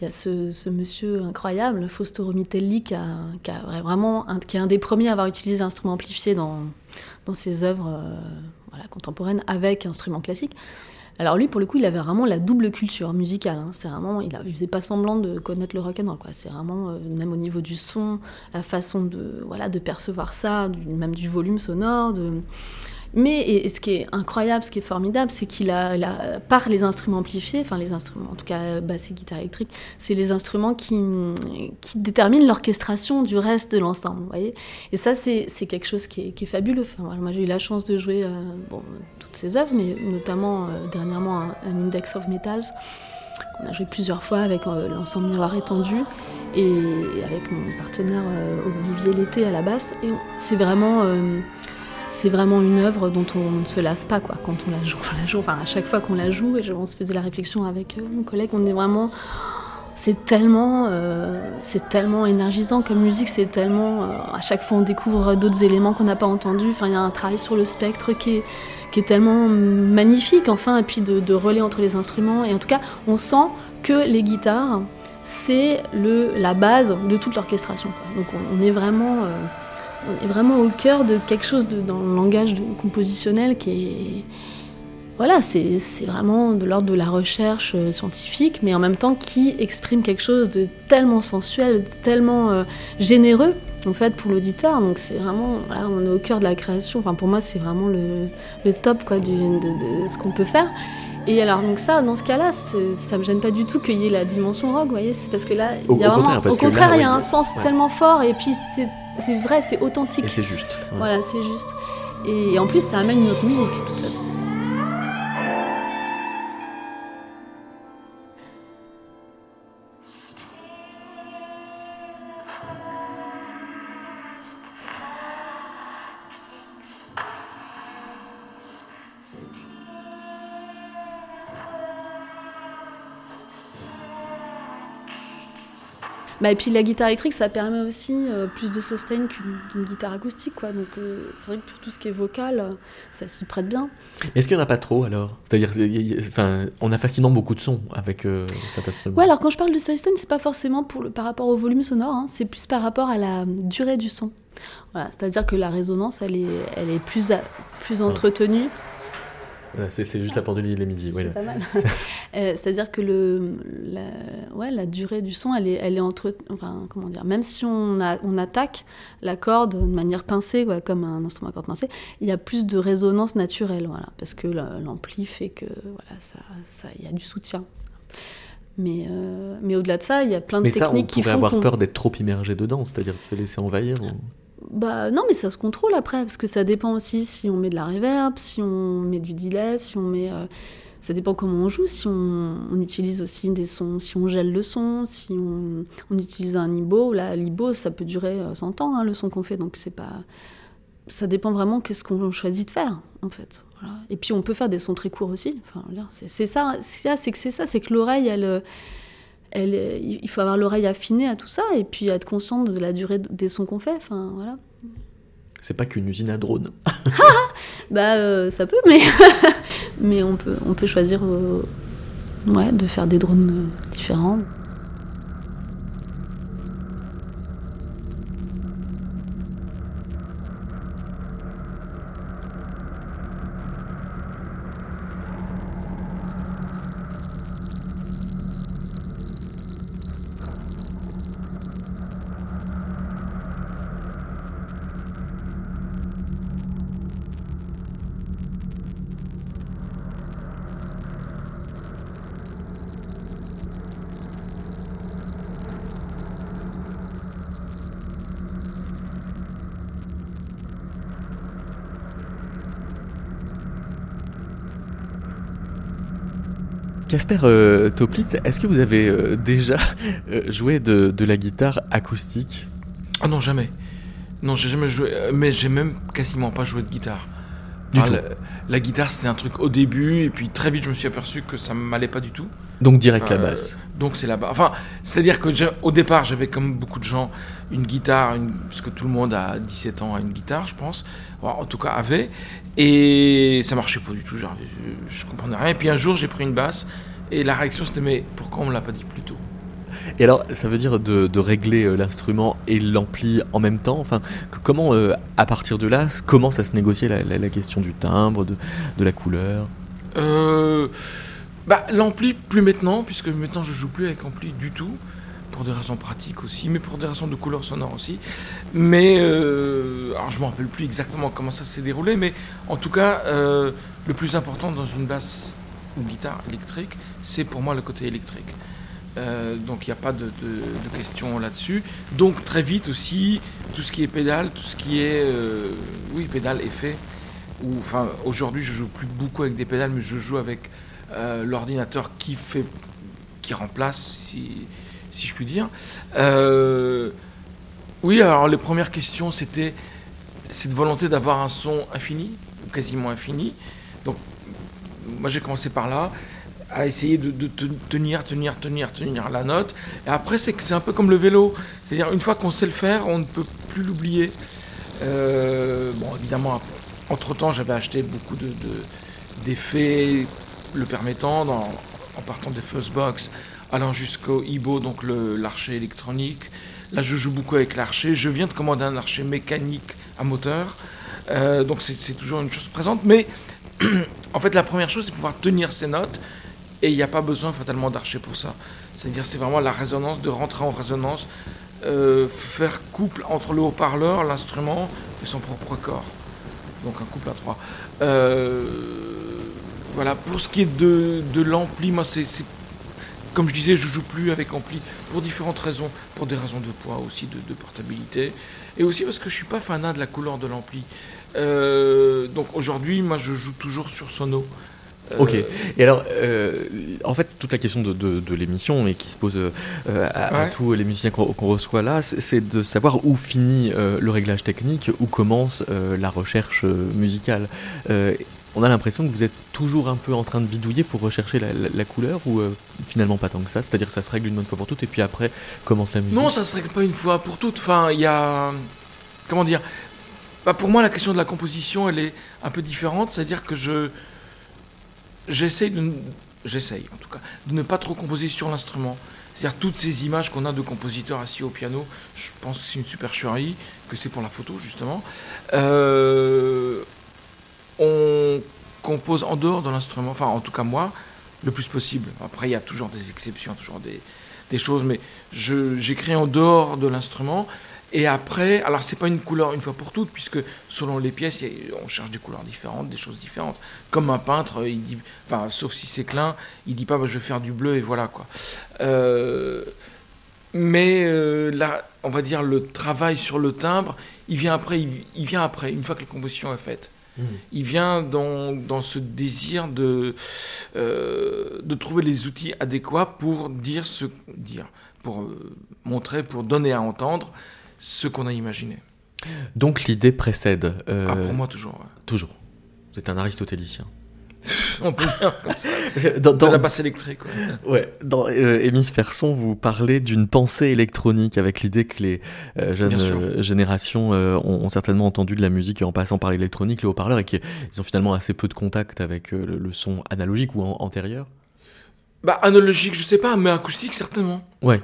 il y a ce, monsieur incroyable, Fausto Romitelli, qui, a, a vraiment, qui est un des premiers à avoir utilisé l'instrument amplifié dans, dans ses œuvres voilà, contemporaines avec instrument classique. Alors lui, pour le coup, il avait vraiment la double culture musicale. Hein. C'est vraiment, il, ne faisait pas semblant de connaître le rock and roll. C'est vraiment, euh, même au niveau du son, la façon de, voilà, de percevoir ça, même du volume sonore, mais ce qui est incroyable, ce qui est formidable, c'est qu'il a, par les instruments amplifiés, enfin les instruments, en tout cas basse et guitare électrique, c'est les instruments qui, déterminent l'orchestration du reste de l'ensemble. voyez et ça, c'est quelque chose qui est, fabuleux. Moi, j'ai eu la chance de jouer euh, toutes ces œuvres, mais notamment euh, dernièrement un, Index of Metals qu'on a joué plusieurs fois avec euh, l'ensemble Miroir étendu et avec mon partenaire Olivier Lété à la basse. Et c'est vraiment c'est vraiment une œuvre dont on ne se lasse pas quoi quand on la joue. la joue enfin, à chaque fois qu'on la joue, et on se faisait la réflexion avec euh, mon collègue, on est vraiment. C'est tellement, euh, tellement énergisant comme musique, c'est tellement. Euh, à chaque fois, on découvre d'autres éléments qu'on n'a pas entendus. Enfin, il y a un travail sur le spectre qui est, qui est tellement magnifique, enfin, et puis de, relais entre les instruments. Et en tout cas, on sent que les guitares, c'est la base de toute l'orchestration. Donc, on, est vraiment on est vraiment au cœur de quelque chose de, dans le langage compositionnel qui est. Voilà, c'est vraiment de l'ordre de la recherche euh, scientifique, mais en même temps qui exprime quelque chose de tellement sensuel, tellement euh, généreux, en fait, pour l'auditeur. Donc c'est vraiment, voilà, on est au cœur de la création. Enfin, pour moi, c'est vraiment le, le, top quoi, du, de, de, ce qu'on peut faire. Et alors, donc ça, dans ce cas-là, ça me gêne pas du tout qu'il y ait la dimension rock, vous voyez, c'est parce que là, il y a vraiment, au contraire, il y a un sens tellement fort, et puis c'est c'est vrai, c'est authentique. Et c'est juste. Voilà, c'est juste. Et en plus, ça amène une autre musique, de toute façon. Bah, et puis la guitare électrique, ça permet aussi euh, plus de sustain qu'une guitare acoustique. Quoi. Donc euh, c'est vrai que pour tout ce qui est vocal, ça s'y prête bien. Est-ce qu'il n'y en a pas trop alors? C'est-à-dire, enfin, on a facilement beaucoup de sons avec cet instrument. Ouais, alors quand je parle de sustain, c'est pas forcément pour le, par rapport au volume sonore, hein, c'est plus par rapport à la durée du son. Voilà, c'est-à-dire que la résonance, elle est, elle est plus, plus entretenue c'est juste la pendule, il est midi. C'est pas mal. Euh, c'est-à-dire que le, la, ouais, la durée du son, elle est, elle est entre. Enfin, comment dire Même si on, a, on attaque la corde de manière pincée, comme un instrument à corde pincée, il y a plus de résonance naturelle, voilà, parce que l'ampli fait que voilà, ça, ça, y a du soutien. Mais, euh, mais au-delà de ça, il y a plein de techniques qui font. On pourrait avoir peur d'être trop immergé dedans, c'est-à-dire de se laisser envahir. Bah non, mais ça se contrôle après, parce que ça dépend aussi si on met de la reverb, si on met du delay, si on met... Euh, ça dépend comment on joue, si on, utilise aussi des sons, si on gèle le son, si on, utilise un IBO. Là, l'IBO, ça peut durer 100 euh, ans, hein, le son qu'on fait, donc c'est pas... Ça dépend vraiment qu'est-ce qu'on choisit de faire, en fait. Et puis on peut faire des sons très courts aussi. Enfin, c'est ça, c'est que c'est ça, c'est que l'oreille, elle il faut avoir l'oreille affinée à tout ça et puis être conscient de la durée des sons qu'on fait. Enfin, voilà. C'est pas qu'une usine à drones. bah, euh, ça peut, mais, mais on, peut, on peut choisir euh, ouais, de faire des drones euh, différents. Casper euh, Toplitz, est-ce que vous avez euh, déjà euh, joué de, la guitare acoustique? Ah non, jamais. Non, j'ai jamais joué, mais j'ai même quasiment pas joué de guitare. La, guitare, c'était un truc au début, et puis très vite, je me suis aperçu que ça m'allait pas du tout. Donc direct la basse. Donc c'est la basse. Enfin, c'est-à-dire que au départ, j'avais comme beaucoup de gens une guitare, parce que tout le monde à 17 ans a une guitare, je pense. en tout cas, avait. Et ça marchait pas du tout. Genre, je, je comprenais rien. Et puis un jour, j'ai pris une basse, et la réaction c'était mais pourquoi on me l'a pas dit plus tôt? Et alors, ça veut dire de, régler euh, l'instrument et l'ampli en même temps? Enfin, comment, euh, à partir de là, commence à se négocier la, question du timbre, de, la couleur? Euh, bah, L'ampli, plus maintenant, puisque maintenant je joue plus avec ampli du tout, pour des raisons pratiques aussi, mais pour des raisons de couleur sonore aussi. Mais, alors je me rappelle plus exactement comment ça s'est déroulé, mais en tout cas, le plus important dans une basse ou guitare électrique, c'est pour moi le côté électrique. Euh, donc il n'y a pas de, question là-dessus. Donc très vite aussi, tout ce qui est pédale, tout ce qui est, euh, oui, pédale, effet. Enfin, aujourd'hui, je joue plus beaucoup avec des pédales, mais je joue avec euh, l'ordinateur qui fait, qui remplace, si, si je puis dire. oui, alors les premières questions, c'était cette volonté d'avoir un son infini, ou quasiment infini. Donc, moi j'ai commencé par là à essayer de, tenir, tenir, tenir, tenir la note. Et après, c'est un peu comme le vélo. C'est-à-dire, une fois qu'on sait le faire, on ne peut plus l'oublier. Euh, bon, évidemment, entre-temps, j'avais acheté beaucoup d'effets le permettant, en partant des Fuzzbox, allant jusqu'au Ibo, donc l'archer électronique. Là, je joue beaucoup avec l'archer. Je viens de commander un archer mécanique à moteur. Euh, donc, c'est toujours une chose présente. Mais en fait, la première chose, c'est pouvoir tenir ses notes et il n'y a pas besoin fatalement d'archer pour ça. C'est-à-dire c'est vraiment la résonance, de rentrer en résonance, euh, faire couple entre le haut-parleur, l'instrument et son propre corps. Donc un couple à trois. Euh, voilà, pour ce qui est de, de l'ampli, moi c'est comme je disais, je joue plus avec ampli pour différentes raisons, pour des raisons de poids aussi, de, portabilité, et aussi parce que je suis pas fanat de la couleur de l'ampli. Euh, donc aujourd'hui, moi je joue toujours sur sono. Ok. Et alors, euh, en fait, toute la question de, de, l'émission et qui se pose euh, à, tous les musiciens qu'on reçoit là, c'est de savoir où finit euh, le réglage technique, où commence la recherche musicale. On a l'impression que vous êtes toujours un peu en train de bidouiller pour rechercher la, couleur ou euh, finalement pas tant que ça? C'est-à-dire que ça se règle une bonne fois pour toutes et puis après commence la musique? Non, ça se règle pas une fois pour toutes. Enfin, il y a. Comment dire bah, Pour moi, la question de la composition, elle est un peu différente. C'est-à-dire que je. J'essaye de. En tout cas, de ne pas trop composer sur l'instrument. C'est-à-dire toutes ces images qu'on a de compositeurs assis au piano, je pense que c'est une supercherie, que c'est pour la photo justement. Euh, on compose en dehors de l'instrument, enfin en tout cas moi, le plus possible. Après il y a toujours des exceptions, toujours des, choses, mais j'écris en dehors de l'instrument et après, alors c'est pas une couleur une fois pour toutes, puisque selon les pièces, on cherche des couleurs différentes, des choses différentes. Comme un peintre, il dit, sauf si c'est clin, il dit pas bah, je vais faire du bleu et voilà quoi. Euh, mais euh, là, on va dire le travail sur le timbre, il vient après, il, vient après, une fois que la composition est faite. Mmh. Il vient dans, dans, ce désir de, euh, de trouver les outils adéquats pour dire ce dire, pour montrer, pour donner à entendre ce qu'on a imaginé. Donc l'idée précède. Euh, ah, pour moi, toujours. Toujours. Vous êtes un aristotélicien. On peut dire comme ça. Dans, la basse électrique. Ouais. Dans euh, Hémisphère vous parlez d'une pensée électronique avec l'idée que les euh, jeunes euh, générations ont, certainement entendu de la musique en passant par l'électronique, le haut-parleur, et qu'ils ont finalement assez peu de contact avec le, son analogique ou antérieur. Bah analogique, je sais pas, mais acoustique certainement. Ouais.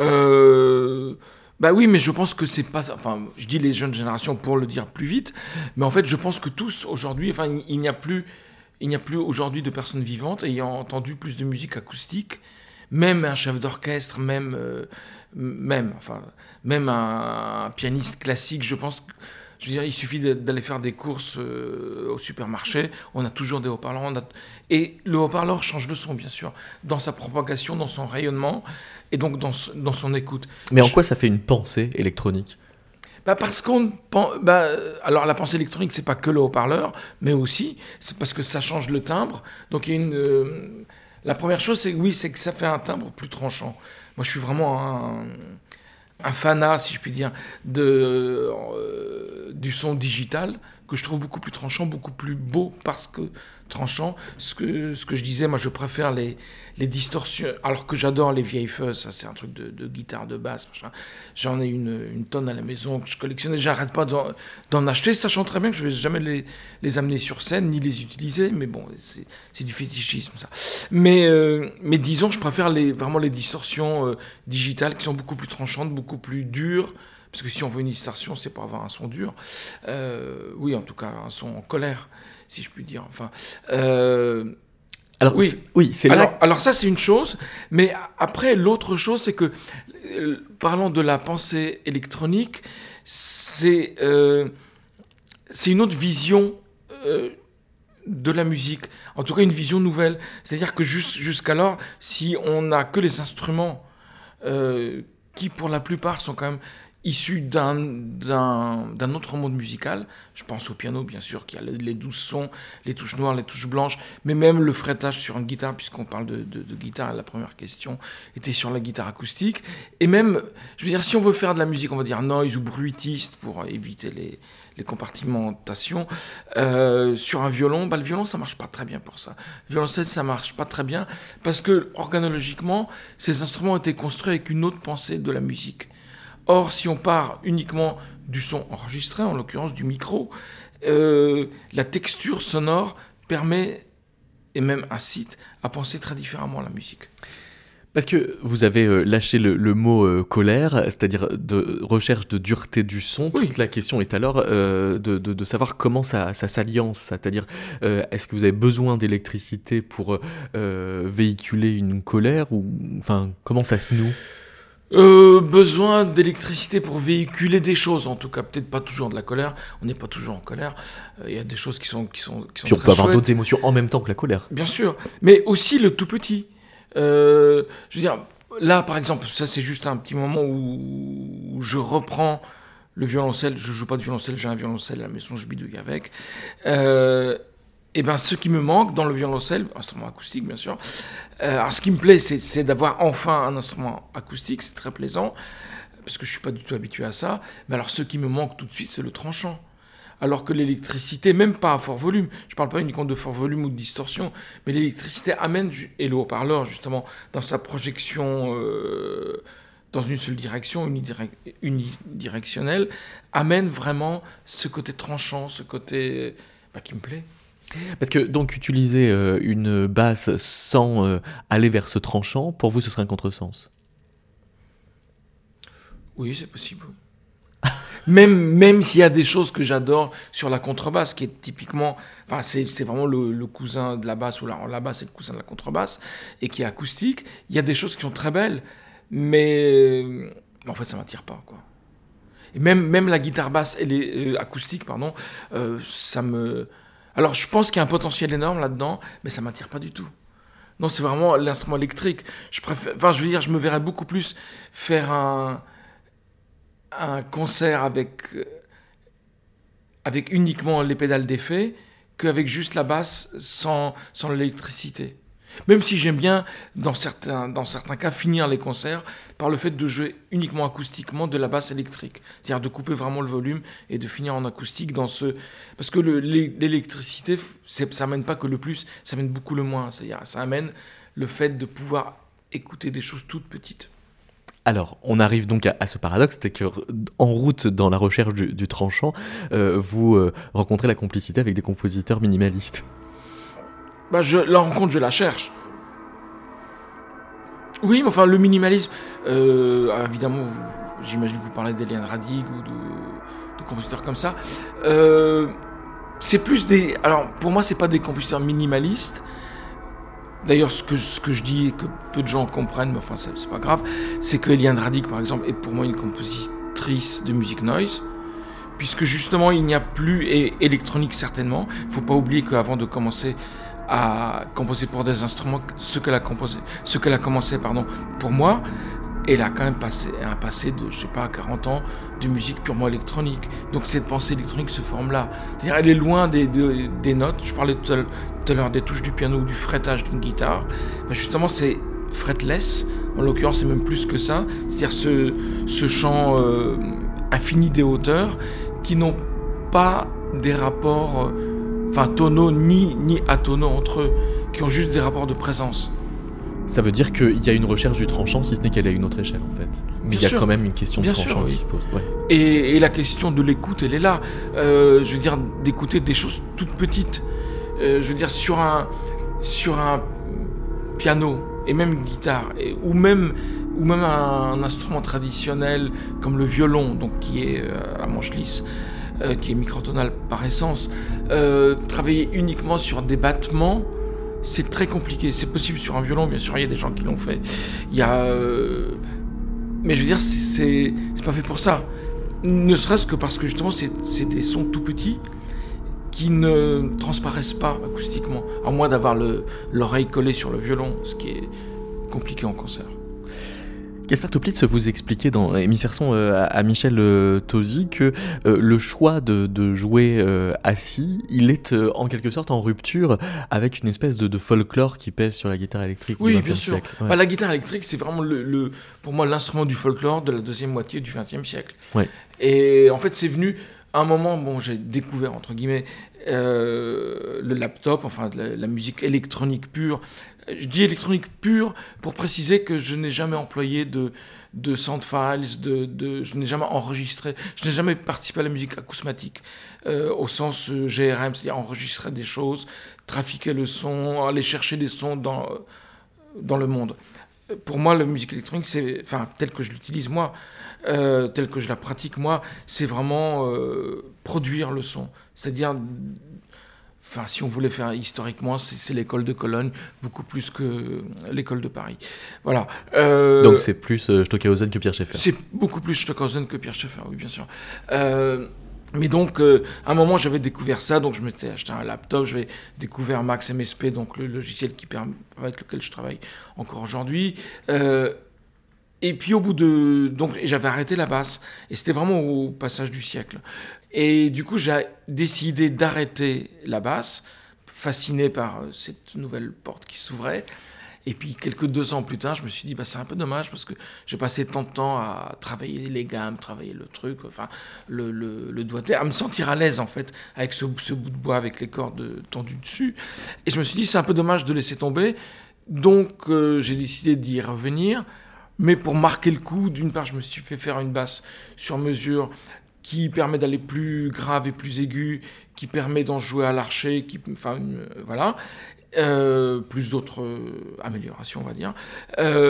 Euh bah oui, mais je pense que c'est pas. Enfin, je dis les jeunes générations pour le dire plus vite, mais en fait, je pense que tous aujourd'hui, enfin, il n'y a plus, il n'y a plus aujourd'hui de personnes vivantes ayant entendu plus de musique acoustique, même un chef d'orchestre, même, euh, même, enfin, même un, pianiste classique. Je pense. Je veux dire, il suffit d'aller faire des courses euh, au supermarché, on a toujours des haut-parleurs. Et le haut-parleur change de son, bien sûr, dans sa propagation, dans son rayonnement et donc dans, dans son écoute. Mais en quoi ça fait une pensée électronique? Bah parce qu'on bah, alors la pensée électronique c'est pas que le haut-parleur mais aussi c'est parce que ça change le timbre. Donc il y a une euh, la première chose c'est oui c'est que ça fait un timbre plus tranchant. Moi je suis vraiment un, un fanat si je puis dire de euh, du son digital que je trouve beaucoup plus tranchant beaucoup plus beau parce que tranchant. Ce que, ce que je disais, moi je préfère les, les distorsions, alors que j'adore les vieilles fuzz, ça c'est un truc de, guitare, de basse, J'en ai une, une, tonne à la maison que je collectionne, j'arrête pas d'en acheter, sachant très bien que je vais jamais les, les amener sur scène ni les utiliser, mais bon, c'est du fétichisme ça. Mais, euh, mais disons, je préfère les, vraiment les distorsions euh, digitales qui sont beaucoup plus tranchantes, beaucoup plus dures. Parce que si on veut une distorsion, c'est pour avoir un son dur. Euh, oui, en tout cas, un son en colère si je puis dire. Enfin, euh, alors oui, oui, c'est alors, alors ça c'est une chose, mais après l'autre chose c'est que euh, parlant de la pensée électronique, c'est euh, c'est une autre vision de la musique, en tout cas une vision nouvelle. C'est-à-dire que jusqu'alors, si on n'a que les instruments qui pour la plupart sont quand même issu d'un autre monde musical. Je pense au piano, bien sûr, qui a les douze sons, les touches noires, les touches blanches, mais même le fretage sur une guitare, puisqu'on parle de, de, guitare, la première question était sur la guitare acoustique. Et même, je veux dire, si on veut faire de la musique, on va dire noise ou bruitiste pour éviter les, les compartimentations. Euh, sur un violon, bah, le violon, ça marche pas très bien pour ça. Le violoncelle, ça marche pas très bien parce que, organologiquement, ces instruments ont été construits avec une autre pensée de la musique. Or, si on part uniquement du son enregistré, en l'occurrence du micro, euh, la texture sonore permet, et même incite, à penser très différemment la musique. Parce que vous avez euh, lâché le, mot euh, colère, c'est-à-dire de recherche de dureté du son. Toute la question est alors de, savoir comment ça, ça s'alliance. C'est-à-dire, est-ce que vous avez besoin d'électricité pour véhiculer une colère ou enfin comment ça se noue? Euh, besoin d'électricité pour véhiculer des choses, en tout cas, peut-être pas toujours de la colère. On n'est pas toujours en colère. Euh, il y a des choses qui sont qui sont qui sont on peut avoir d'autres émotions en même temps que la colère. Bien sûr, mais aussi le tout petit. Euh, je veux dire, là, par exemple, ça c'est juste un petit moment où, je reprends le violoncelle. Je joue pas de violoncelle, j'ai un violoncelle à la maison, je bidouille avec. Et ben, ce qui me manque dans le violoncelle, instrument acoustique bien sûr, euh, alors, ce qui me plaît, c'est d'avoir enfin un instrument acoustique, c'est très plaisant, parce que je suis pas du tout habitué à ça. Mais alors, ce qui me manque tout de suite, c'est le tranchant. alors que l'électricité, même pas à fort volume, je parle pas uniquement de fort volume ou de distorsion, mais l'électricité amène, et le haut-parleur justement, dans sa projection euh, dans une seule direction, unidirectionnelle, amène vraiment ce côté tranchant, ce côté bah, qui me plaît. Parce que donc utiliser euh, une basse sans euh, aller vers ce tranchant, pour vous ce serait un contresens? Oui, c'est possible. même même s'il y a des choses que j'adore sur la contrebasse, qui est typiquement, enfin c'est, vraiment le, cousin de la basse, ou la, la basse est le cousin de la contrebasse, et qui est acoustique, il y a des choses qui sont très belles, mais en fait ça m'attire pas. quoi. Et même, même la guitare basse, elle est euh, acoustique, pardon, ça me alors je pense qu'il y a un potentiel énorme là-dedans, mais ça m'attire pas du tout. Non, c'est vraiment l'instrument électrique. Je préfère, enfin, je veux dire, je me verrais beaucoup plus faire un, concert avec, avec uniquement les pédales d'effet qu'avec juste la basse sans, sans l'électricité. Même si j'aime bien, dans certains, dans certains cas, finir les concerts par le fait de jouer uniquement acoustiquement de la basse électrique. C'est-à-dire de couper vraiment le volume et de finir en acoustique dans ce... Parce que l'électricité, ça amène pas que le plus, ça amène beaucoup le moins. C'est-à-dire ça amène le fait de pouvoir écouter des choses toutes petites. Alors, on arrive donc à, ce paradoxe, c'est que en route dans la recherche du, tranchant, euh, vous euh, rencontrez la complicité avec des compositeurs minimalistes. Bah, la rencontre, je la cherche. Oui, mais enfin, le minimalisme, euh, ah, évidemment, j'imagine que vous parlez d'Eliane Radig ou de, compositeurs comme ça. Euh, c'est plus des. Alors, pour moi, c'est pas des compositeurs minimalistes. D'ailleurs, ce que, ce que je dis et que peu de gens comprennent, mais enfin, c'est pas grave, c'est que Eliane Radig, par exemple, est pour moi une compositrice de musique noise puisque justement il n'y a plus, et électronique certainement, il ne faut pas oublier qu'avant de commencer à composer pour des instruments ce qu'elle a composé, ce qu'elle a commencé pardon pour moi. Elle a quand même passé un passé de je sais pas 40 ans de musique purement électronique. Donc cette pensée électronique se forme là. C'est-à-dire elle est loin des, des, notes. Je parlais tout à l'heure des touches du piano ou du fretage d'une guitare. Mais justement c'est fretless. En l'occurrence c'est même plus que ça. C'est-à-dire ce, ce chant euh, infini des hauteurs qui n'ont pas des rapports euh, enfin tonaux ni, ni atonaux entre eux, qui ont juste des rapports de présence. Ça veut dire qu'il y a une recherche du tranchant, si ce n'est qu'elle est à une autre échelle en fait. Mais il y a quand même une question de tranchant qui se pose. Et, la question de l'écoute, elle est là. Euh, je veux dire, d'écouter des choses toutes petites. Euh, je veux dire, sur un, sur un piano, et même une guitare, ou même, ou même un, instrument traditionnel comme le violon, donc qui est euh, à manche lisse. Euh, qui est microtonal par essence, euh, travailler uniquement sur des battements, c'est très compliqué. C'est possible sur un violon, bien sûr, il y a des gens qui l'ont fait. Il y a. Euh, mais je veux dire, c'est pas fait pour ça. Ne serait-ce que parce que justement, c'est des sons tout petits qui ne transparaissent pas acoustiquement, à moins d'avoir l'oreille collée sur le violon, ce qui est compliqué en concert. Gaspard Toplitz, vous expliquait dans Émissaire Son euh, à, Michel euh, Tosi que euh, le choix de, jouer assis, il est en quelque sorte en rupture avec une espèce de, folklore qui pèse sur la guitare électrique oui, bien sûr. Bah, la guitare électrique, c'est vraiment le, pour moi l'instrument du folklore de la deuxième moitié du XXe siècle. Et en fait, c'est venu à un moment, bon, j'ai découvert entre guillemets le laptop, enfin la musique électronique pure je dis électronique pure pour préciser que je n'ai jamais employé de, de soundfiles, de, de, je n'ai jamais enregistré, je n'ai jamais participé à la musique acousmatique euh, au sens euh, GRM, c'est-à-dire enregistrer des choses, trafiquer le son, aller chercher des sons dans, dans le monde. Pour moi, la musique électronique, c'est, enfin, telle que je l'utilise moi, euh, telle que je la pratique moi, c'est vraiment produire le son, c'est-à-dire Enfin, si on voulait faire historiquement, c'est l'école de Cologne, beaucoup plus que l'école de Paris. Voilà. Euh, Donc c'est plus euh, Stockhausen que Pierre Schaeffer. C'est beaucoup plus Stockhausen que Pierre Schaeffer, oui, bien sûr. Euh, mais donc, à un moment, j'avais découvert ça, donc je m'étais acheté un laptop, j'avais découvert Max MSP, donc le logiciel qui permet, avec lequel je travaille encore aujourd'hui. et puis au bout de... Donc j'avais arrêté la basse, et c'était vraiment au passage du siècle. Et du coup, j'ai décidé d'arrêter la basse, fasciné par euh, cette nouvelle porte qui s'ouvrait. Et puis quelques deux ans plus tard, je me suis dit, bah, c'est un peu dommage parce que j'ai passé tant de temps à travailler les gammes, travailler le truc, enfin le, le, doigté, à me sentir à l'aise en fait avec ce, ce, bout de bois avec les cordes tendues dessus. Et je me suis dit, c'est un peu dommage de laisser tomber. Donc euh, j'ai décidé d'y revenir. Mais pour marquer le coup, d'une part, je me suis fait faire une basse sur mesure qui permet d'aller plus grave et plus aigu, qui permet d'en jouer à l'archer, qui, enfin, euh, voilà. Euh, plus d'autres euh, améliorations, on va dire.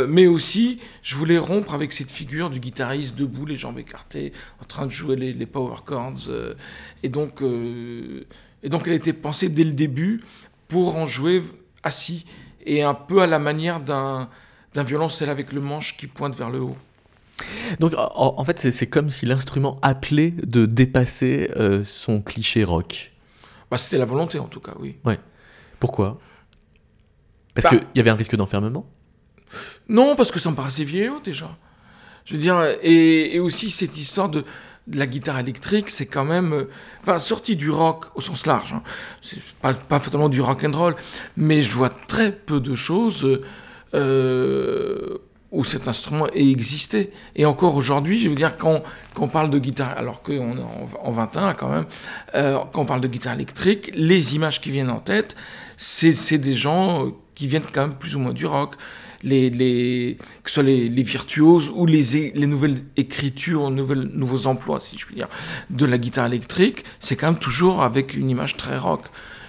Mais aussi, je voulais rompre avec cette figure du guitariste debout, les jambes écartées, en train de jouer les, les power chords. Et, donc, et donc, elle était pensée dès le début pour en jouer assis et un peu à la manière d'un d'un violoncelle avec le manche qui pointe vers le haut. Donc en, en fait, c'est comme si l'instrument appelait de dépasser euh, son cliché rock. Bah, C'était la volonté en tout cas, oui. Ouais. Pourquoi? Parce Bah. qu'il y avait un risque d'enfermement? Non, parce que ça me paraissait vieillot déjà. Je veux dire, et, et aussi cette histoire de, de la guitare électrique, c'est quand même, euh, enfin, sorti du rock au sens large. Hein. C'est pas, pas forcément du rock and roll, mais je vois très peu de choses euh, où cet instrument ait existé. Et encore aujourd'hui, je veux dire, quand, on parle de guitare, alors qu'on est en, en 21 quand même, euh, quand on parle de guitare électrique, les images qui viennent en tête, c'est des gens qui viennent quand même plus ou moins du rock. Les, les, que ce soit les, virtuoses ou les, les nouvelles écritures, nouvelles, nouveaux emplois, si je puis dire, de la guitare électrique, c'est quand même toujours avec une image très rock.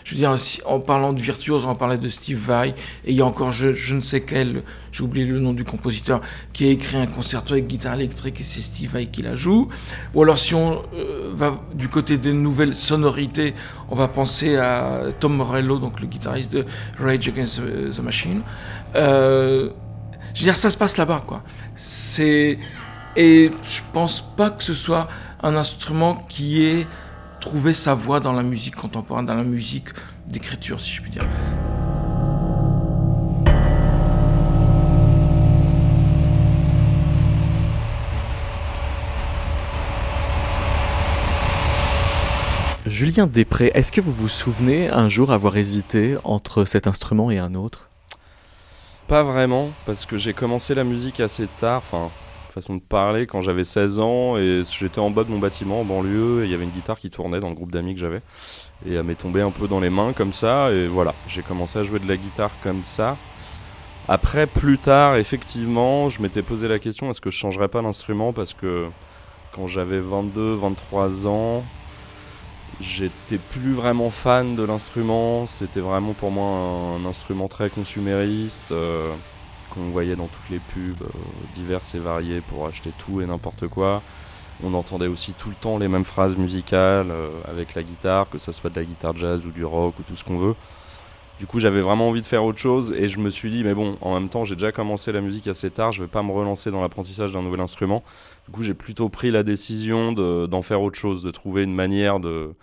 Je veux dire, en parlant de virtuose, on parler de Steve Vai, et il y a encore je, je ne sais quel, j'ai oublié le nom du compositeur, qui a écrit un concerto avec guitare électrique et c'est Steve Vai qui la joue. Ou alors si on euh, va du côté des nouvelles sonorités, on va penser à Tom Morello, donc le guitariste de Rage Against the Machine. Euh, je veux dire, ça se passe là-bas, quoi. C'est et je pense pas que ce soit un instrument qui ait trouvé sa voie dans la musique contemporaine, dans la musique d'écriture, si je puis dire. Julien Després, est-ce que vous vous souvenez un jour avoir hésité entre cet instrument et un autre? Pas vraiment, parce que j'ai commencé la musique assez tard, enfin, façon de parler, quand j'avais 16 ans, et j'étais en bas de mon bâtiment, en banlieue, et il y avait une guitare qui tournait dans le groupe d'amis que j'avais, et elle m'est tombée un peu dans les mains comme ça, et voilà, j'ai commencé à jouer de la guitare comme ça. Après, plus tard, effectivement, je m'étais posé la question, est-ce que je changerais pas d'instrument, parce que quand j'avais 22, 23 ans, j'étais plus vraiment fan de l'instrument. C'était vraiment pour moi un, un instrument très consumériste euh, qu'on voyait dans toutes les pubs euh, diverses et variées pour acheter tout et n'importe quoi. On entendait aussi tout le temps les mêmes phrases musicales euh, avec la guitare, que ça soit de la guitare jazz ou du rock ou tout ce qu'on veut. Du coup, j'avais vraiment envie de faire autre chose et je me suis dit, mais bon, en même temps, j'ai déjà commencé la musique assez tard, je vais pas me relancer dans l'apprentissage d'un nouvel instrument. Du coup, j'ai plutôt pris la décision de- d'en faire autre chose, de trouver une manière de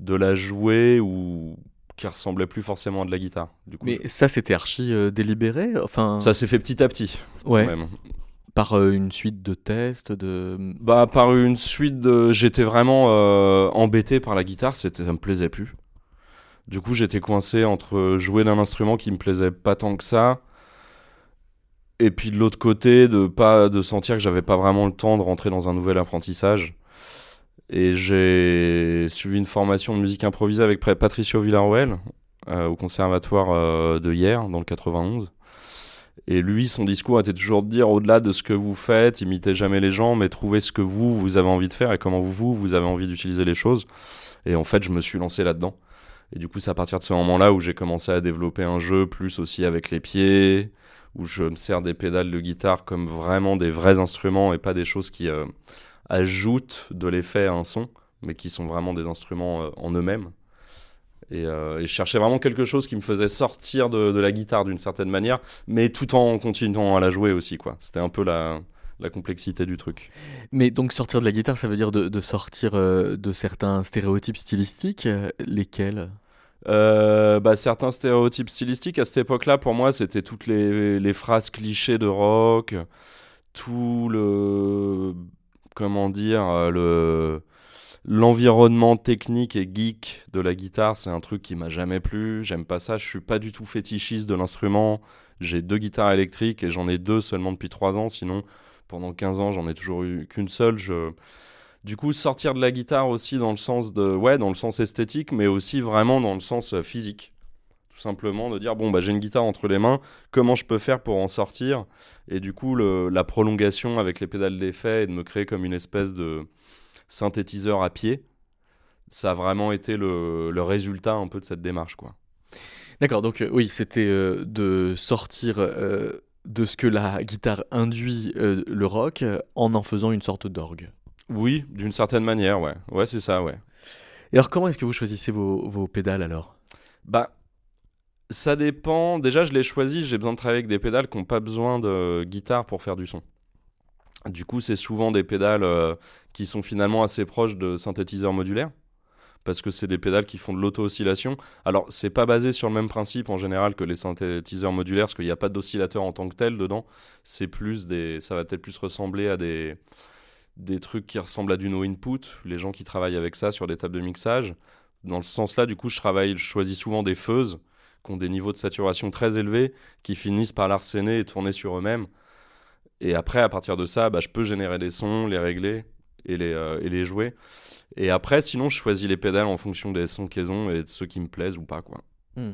la jouer ou qui ressemblait plus forcément à de la guitare. Du coup, Mais ça, c'était archi euh, délibéré Enfin, ça s'est fait petit à petit. ouais, même. par euh, une suite de tests, de... Bah, par une suite de. J'étais vraiment euh, embêté par la guitare, ça me plaisait plus. Du coup, j'étais coincé entre jouer d'un instrument qui me plaisait pas tant que ça, et puis de l'autre côté, de pas de sentir que j'avais pas vraiment le temps de rentrer dans un nouvel apprentissage. Et j'ai suivi une formation de musique improvisée avec Patricio Villarroel euh, au conservatoire euh, de hier, dans le 91. Et lui, son discours était toujours de dire, au-delà de ce que vous faites, imitez jamais les gens, mais trouvez ce que vous, vous avez envie de faire et comment vous, vous avez envie d'utiliser les choses. Et en fait, je me suis lancé là-dedans. Et du coup, c'est à partir de ce moment-là où j'ai commencé à développer un jeu plus aussi avec les pieds, où je me sers des pédales de guitare comme vraiment des vrais instruments et pas des choses qui euh, ajoutent de l'effet à un son, mais qui sont vraiment des instruments euh, en eux-mêmes. Et, euh, et je cherchais vraiment quelque chose qui me faisait sortir de, de la guitare d'une certaine manière, mais tout en continuant à la jouer aussi, quoi. C'était un peu la, la complexité du truc. Mais donc sortir de la guitare, ça veut dire de, de sortir euh, de certains stéréotypes stylistiques, lesquels? Euh, bah, certains stéréotypes stylistiques à cette époque-là, pour moi, c'était toutes les, les phrases clichés de rock, tout le. Comment dire euh, le, L'environnement technique et geek de la guitare, c'est un truc qui m'a jamais plu. J'aime pas ça. Je suis pas du tout fétichiste de l'instrument. J'ai deux guitares électriques et j'en ai deux seulement depuis trois ans. Sinon, pendant 15 ans, j'en ai toujours eu qu'une seule. Je... Du coup, sortir de la guitare aussi dans le sens de, ouais, dans le sens esthétique, mais aussi vraiment dans le sens euh, physique. Tout simplement de dire bon bah j'ai une guitare entre les mains, comment je peux faire pour en sortir? Et du coup, le, la prolongation avec les pédales d'effet et de me créer comme une espèce de synthétiseur à pied, ça a vraiment été le, le résultat un peu de cette démarche, quoi. D'accord, donc euh, oui, c'était euh, de sortir euh, de ce que la guitare induit le rock en en faisant une sorte d'orgue. Oui, d'une certaine manière, ouais. Ouais, c'est ça, ouais. Et alors comment est-ce que vous choisissez vos, vos pédales alors? Bah, ça dépend. Déjà, je l'ai choisi, j'ai besoin de travailler avec des pédales qui n'ont pas besoin de guitare pour faire du son. Du coup, c'est souvent des pédales euh, qui sont finalement assez proches de synthétiseurs modulaires. Parce que c'est des pédales qui font de l'auto-oscillation. Alors, c'est pas basé sur le même principe en général que les synthétiseurs modulaires, parce qu'il n'y a pas d'oscillateur en tant que tel dedans. C'est plus des. Ça va peut-être plus ressembler à des des trucs qui ressemblent à du no input, les gens qui travaillent avec ça sur des tables de mixage. Dans ce sens-là, du coup, je travaille, je choisis souvent des feuses qui ont des niveaux de saturation très élevés, qui finissent par l'arsener et tourner sur eux-mêmes. Et après, à partir de ça, bah, je peux générer des sons, les régler et les, euh, et les jouer. Et après, sinon, je choisis les pédales en fonction des sons qu'elles ont et de ceux qui me plaisent ou pas. Quoi. Hmm.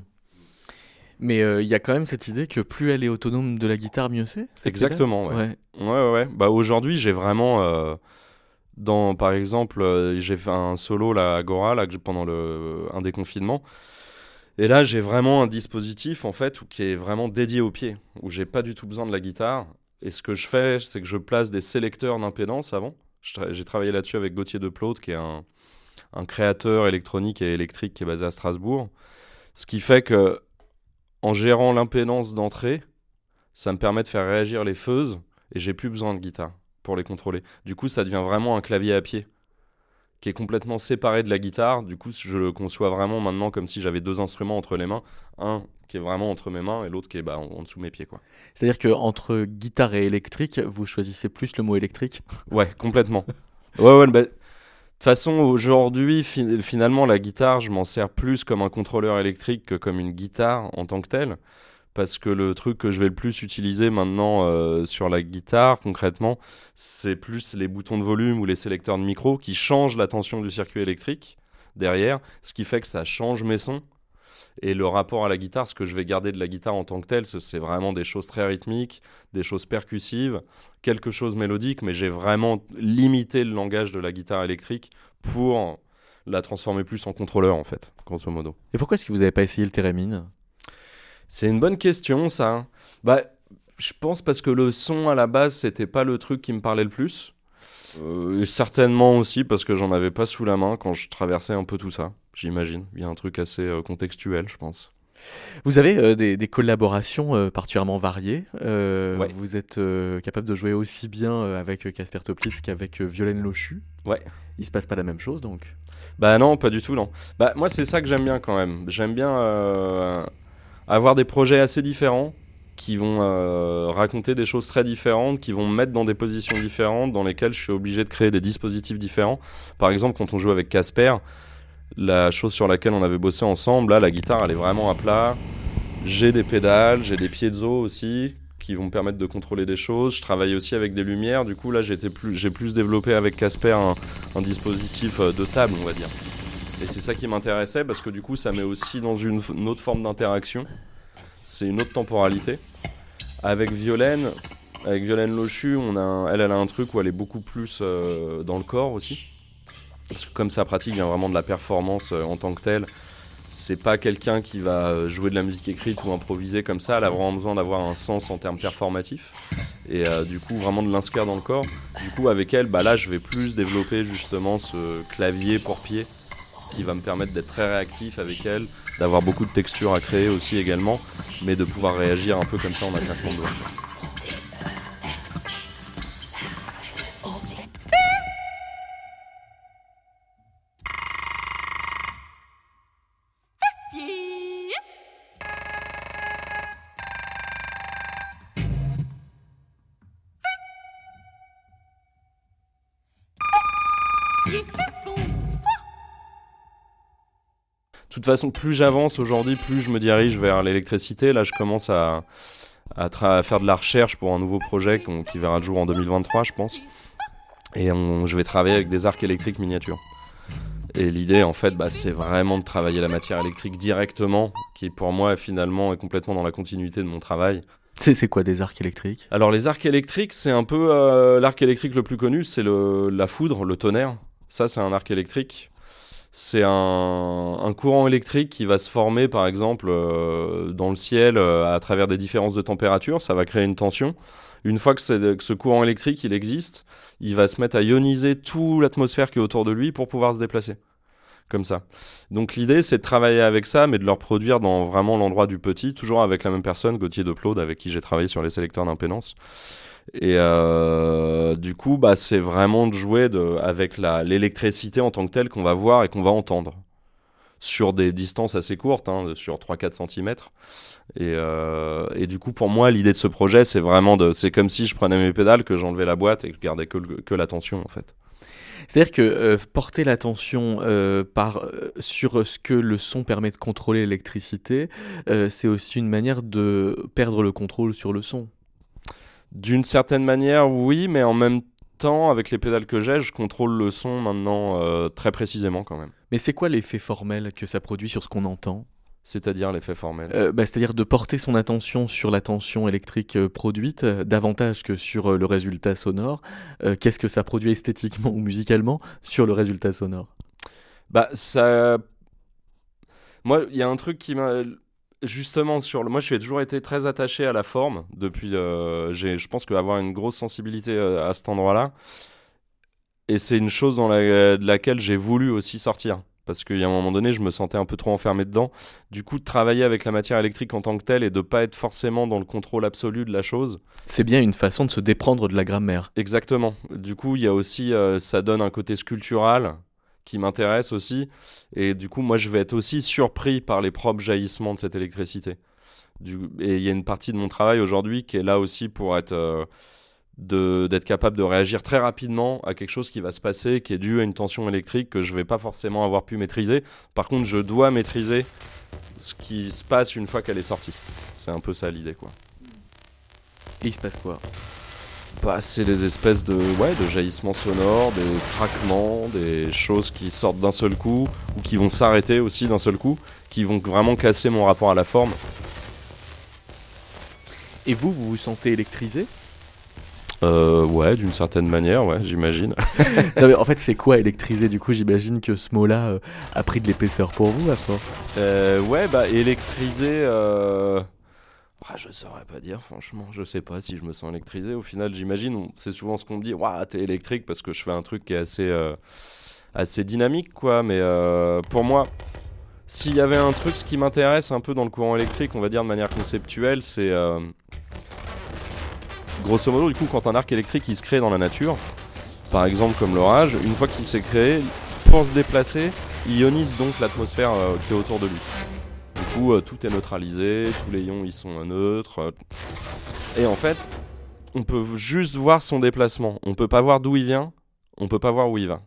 Mais euh, il y a quand même cette idée que plus elle est autonome de la guitare, mieux c'est Exactement, ouais. Ouais, ouais, ouais. Bah, aujourd'hui, j'ai vraiment. euh, dans, par exemple, euh, j'ai fait un solo là, à Agora là, pendant le, un des confinements. Et là, j'ai vraiment un dispositif en fait qui est vraiment dédié au pied, où j'ai pas du tout besoin de la guitare. Et ce que je fais, c'est que je place des sélecteurs d'impédance avant. J'ai travaillé là-dessus avec Gauthier Deplaute, qui est un, un créateur électronique et électrique qui est basé à Strasbourg. Ce qui fait que, en gérant l'impédance d'entrée, ça me permet de faire réagir les feuses et j'ai plus besoin de guitare pour les contrôler. Du coup, ça devient vraiment un clavier à pied qui est complètement séparé de la guitare. Du coup, je le conçois vraiment maintenant comme si j'avais deux instruments entre les mains, un qui est vraiment entre mes mains et l'autre qui est bah, en, en dessous de mes pieds, quoi. C'est-à-dire qu'entre guitare et électrique, vous choisissez plus le mot électrique? Ouais, complètement. ouais, ouais. bah, De toute façon, aujourd'hui, fi- finalement, la guitare, je m'en sers plus comme un contrôleur électrique que comme une guitare en tant que telle. Parce que le truc que je vais le plus utiliser maintenant euh, sur la guitare, concrètement, c'est plus les boutons de volume ou les sélecteurs de micro qui changent la tension du circuit électrique derrière, ce qui fait que ça change mes sons. Et le rapport à la guitare, ce que je vais garder de la guitare en tant que telle, ce- c'est vraiment des choses très rythmiques, des choses percussives, quelque chose mélodique, mais j'ai vraiment limité le langage de la guitare électrique pour la transformer plus en contrôleur, en fait, grosso modo. Et pourquoi est-ce que vous n'avez pas essayé le thérémine C'est une bonne question, ça. Bah, je pense parce que le son à la base, c'était pas le truc qui me parlait le plus. Euh, certainement aussi parce que j'en avais pas sous la main quand je traversais un peu tout ça, j'imagine. Il y a un truc assez euh, contextuel, je pense. Vous avez euh, des, des collaborations euh, particulièrement variées. Euh, Ouais. Vous êtes capable de jouer aussi bien avec Casper Toplitz qu'avec Violaine Lochu. Ouais. Il se passe pas la même chose donc? Bah non, pas du tout, non. Bah moi, c'est ça que j'aime bien quand même. J'aime bien avoir des projets assez différents qui vont euh, raconter des choses très différentes, qui vont me mettre dans des positions différentes, dans lesquelles je suis obligé de créer des dispositifs différents. Par exemple, quand on joue avec Casper, la chose sur laquelle on avait bossé ensemble, là, la guitare, elle est vraiment à plat. J'ai des pédales, j'ai des piezo aussi qui vont me permettre de contrôler des choses. Je travaille aussi avec des lumières. Du coup, là, j'étais plus, j'ai plus développé avec Casper un, un dispositif euh, de table, on va dire. Et c'est ça qui m'intéressait parce que du coup, ça met aussi dans une, autre forme d'interaction. C'est une autre temporalité. Avec Violaine, avec Violaine Lochu, elle, a un truc où elle est beaucoup plus euh, dans le corps aussi. Parce que comme sa pratique vient vraiment de la performance euh, en tant que telle, c'est pas quelqu'un qui va euh, jouer de la musique écrite ou improviser comme ça. Elle a vraiment besoin d'avoir un sens en termes performatifs. Et du coup, vraiment de l'inscrire dans le corps. Du coup, avec elle, bah là, je vais plus développer justement ce clavier pour pied qui va me permettre d'être très réactif avec elle, d'avoir beaucoup de textures à créer aussi également, mais de pouvoir réagir un peu comme ça en un claquement de toute façon, plus j'avance aujourd'hui, plus je me dirige vers l'électricité. Là, je commence à, à, faire de la recherche pour un nouveau projet qui verra le jour en 2023, je pense. Et je vais travailler avec des arcs électriques miniatures. Et l'idée, en fait, bah, c'est vraiment de travailler la matière électrique directement, qui pour moi, finalement, est complètement dans la continuité de mon travail. C'est quoi des arcs électriques? Alors les arcs électriques, c'est un peu euh, l'arc électrique le plus connu, c'est la foudre, le tonnerre. Ça, c'est un arc électrique. C'est un, courant électrique qui va se former, par exemple, euh, dans le ciel euh, à travers des différences de température. Ça va créer une tension. Une fois que, ce courant électrique il existe, il va se mettre à ioniser toute l'atmosphère qui est autour de lui pour pouvoir se déplacer. Comme ça. Donc l'idée, c'est de travailler avec ça, mais de le reproduire dans vraiment l'endroit du petit, toujours avec la même personne, Gauthier de Plaude, avec qui j'ai travaillé sur les sélecteurs d'impédance. Et euh, du coup, bah, c'est vraiment de jouer avec l'électricité en tant que telle qu'on va voir et qu'on va entendre sur des distances assez courtes, hein, sur 3-4 cm. Et, euh, et, du coup, pour moi, l'idée de ce projet, c'est vraiment de. C'est comme si je prenais mes pédales, que j'enlevais la boîte et que je gardais que, que l'attention, en fait. C'est-à-dire que euh, porter l'attention sur ce que le son permet de contrôler l'électricité, c'est aussi une manière de perdre le contrôle sur le son. D'une certaine manière, oui, mais en même temps, avec les pédales que j'ai, je contrôle le son maintenant euh, très précisément quand même. Mais c'est quoi l'effet formel que ça produit sur ce qu'on entend? C'est-à-dire l'effet formel? Euh, bah, C'est-à-dire de porter son attention sur la tension électrique euh, produite davantage que sur le résultat sonore. Qu'est-ce que ça produit esthétiquement ou musicalement sur le résultat sonore? Bah ça... Moi, il y a un truc qui m'a justement sur le... moi je suis toujours été très attaché à la forme depuis euh, j'ai je pense qu'avoir une grosse sensibilité euh, à cet endroit-là. Et c'est une chose dans la... de laquelle j'ai voulu aussi sortir. Parce qu'il y a un moment donné je me sentais un peu trop enfermé dedans. Du coup de travailler avec la matière électrique en tant que telle et de pas être forcément dans le contrôle absolu de la chose. C'est bien une façon de se déprendre de la grammaire. Exactement. Du coup il y a aussi euh, ça donne un côté sculptural qui m'intéresse aussi. Et du coup, moi, je vais être aussi surpris par les propres jaillissements de cette électricité. Et il y a une partie de mon travail aujourd'hui qui est là aussi pour être. Euh, d'être capable de réagir très rapidement à quelque chose qui va se passer, qui est dû à une tension électrique que je vais pas forcément avoir pu maîtriser. Par contre, je dois maîtriser ce qui se passe une fois qu'elle est sortie. C'est un peu ça l'idée, quoi. Et il se passe quoi? C'est des espèces de, ouais, de jaillissements sonores, des craquements, des choses qui sortent d'un seul coup, ou qui vont s'arrêter aussi d'un seul coup, qui vont vraiment casser mon rapport à la forme. Et vous, vous vous sentez électrisé? Euh, ouais, d'une certaine manière, ouais, j'imagine. en fait, c'est quoi électriser? Du coup, j'imagine que ce mot-là euh, a pris de l'épaisseur pour vous à force. Euh, ouais, bah électriser. Euh... Ah, je saurais pas dire, franchement. Je sais pas si je me sens électrisé. Au final, j'imagine, c'est souvent ce qu'on me dit. Waouh, t'es électrique parce que je fais un truc qui est assez, euh, assez dynamique, quoi. Mais euh, pour moi, s'il y avait un truc, ce qui m'intéresse un peu dans le courant électrique, on va dire de manière conceptuelle, c'est. Euh, grosso modo, du coup, quand un arc électrique il se crée dans la nature, par exemple comme l'orage, une fois qu'il s'est créé, pour se déplacer, il ionise donc l'atmosphère qui est autour de lui. Coup, euh, tout est neutralisé, tous les ions ils sont neutres. Euh. Et en fait, on peut juste voir son déplacement. On peut pas voir d'où il vient, on peut pas voir où il va.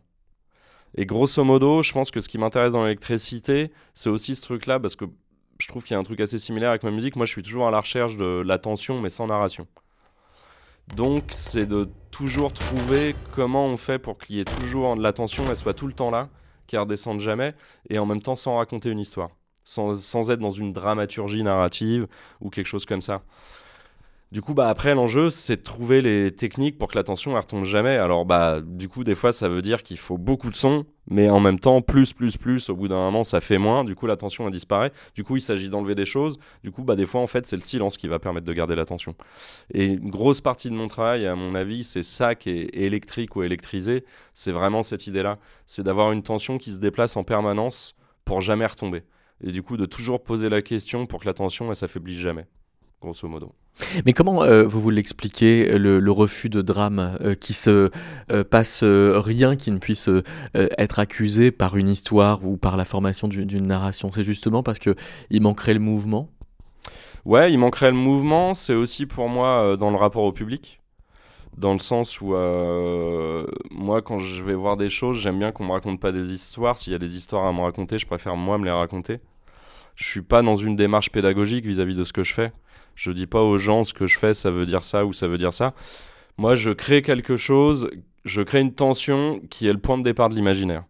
Et grosso modo, je pense que ce qui m'intéresse dans l'électricité, c'est aussi ce truc-là, parce que je trouve qu'il y a un truc assez similaire avec ma musique. Moi, je suis toujours à la recherche de l'attention, mais sans narration. Donc, c'est de toujours trouver comment on fait pour qu'il y ait toujours de l'attention, elle soit tout le temps là, qu'elle redescende jamais, et en même temps sans raconter une histoire sans, être dans une dramaturgie narrative ou quelque chose comme ça. Du coup, bah, après, l'enjeu, c'est de trouver les techniques pour que l'attention ne retombe jamais. Alors, bah, du coup, des fois, ça veut dire qu'il faut beaucoup de son, mais en même temps, plus, plus, plus, au bout d'un moment, ça fait moins. Du coup, l'attention, elle disparaît. Du coup, il s'agit d'enlever des choses. Du coup, bah, des fois, en fait, c'est le silence qui va permettre de garder l'attention. Et une grosse partie de mon travail, à mon avis, c'est ça qui est électrique ou électrisé. C'est vraiment cette idée-là. C'est d'avoir une tension qui se déplace en permanence pour jamais retomber et du coup de toujours poser la question pour que l'attention elle s'affaiblisse jamais, grosso modo. Mais comment euh, vous vous l'expliquez, le, refus de drame, euh, qui se euh, passe rien qui ne puisse être accusé par une histoire ou par la formation d'une narration? C'est justement parce qu'il manquerait le mouvement? Ouais, il manquerait le mouvement, c'est aussi pour moi dans le rapport au public. Dans le sens où euh, moi quand je vais voir des choses j'aime bien qu'on me raconte pas des histoires. S'il y a des histoires à me raconter je préfère moi me les raconter. Je suis pas dans une démarche pédagogique vis-à-vis de ce que je fais. Je dis pas aux gens ce que je fais ça veut dire ça ou ça veut dire ça. Moi je crée quelque chose je crée une tension qui est le point de départ de l'imaginaire.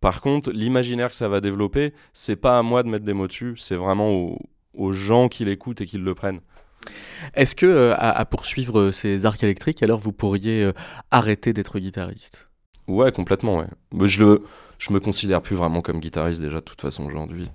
Par contre l'imaginaire que ça va développer c'est pas à moi de mettre des mots dessus c'est vraiment aux, aux gens qui l'écoutent et qui le prennent est-ce que, euh, à, poursuivre euh, ces arcs électriques, alors vous pourriez euh, arrêter d'être guitariste? Ouais, complètement, ouais. Mais je, le, je me considère plus vraiment comme guitariste déjà, de toute façon, aujourd'hui.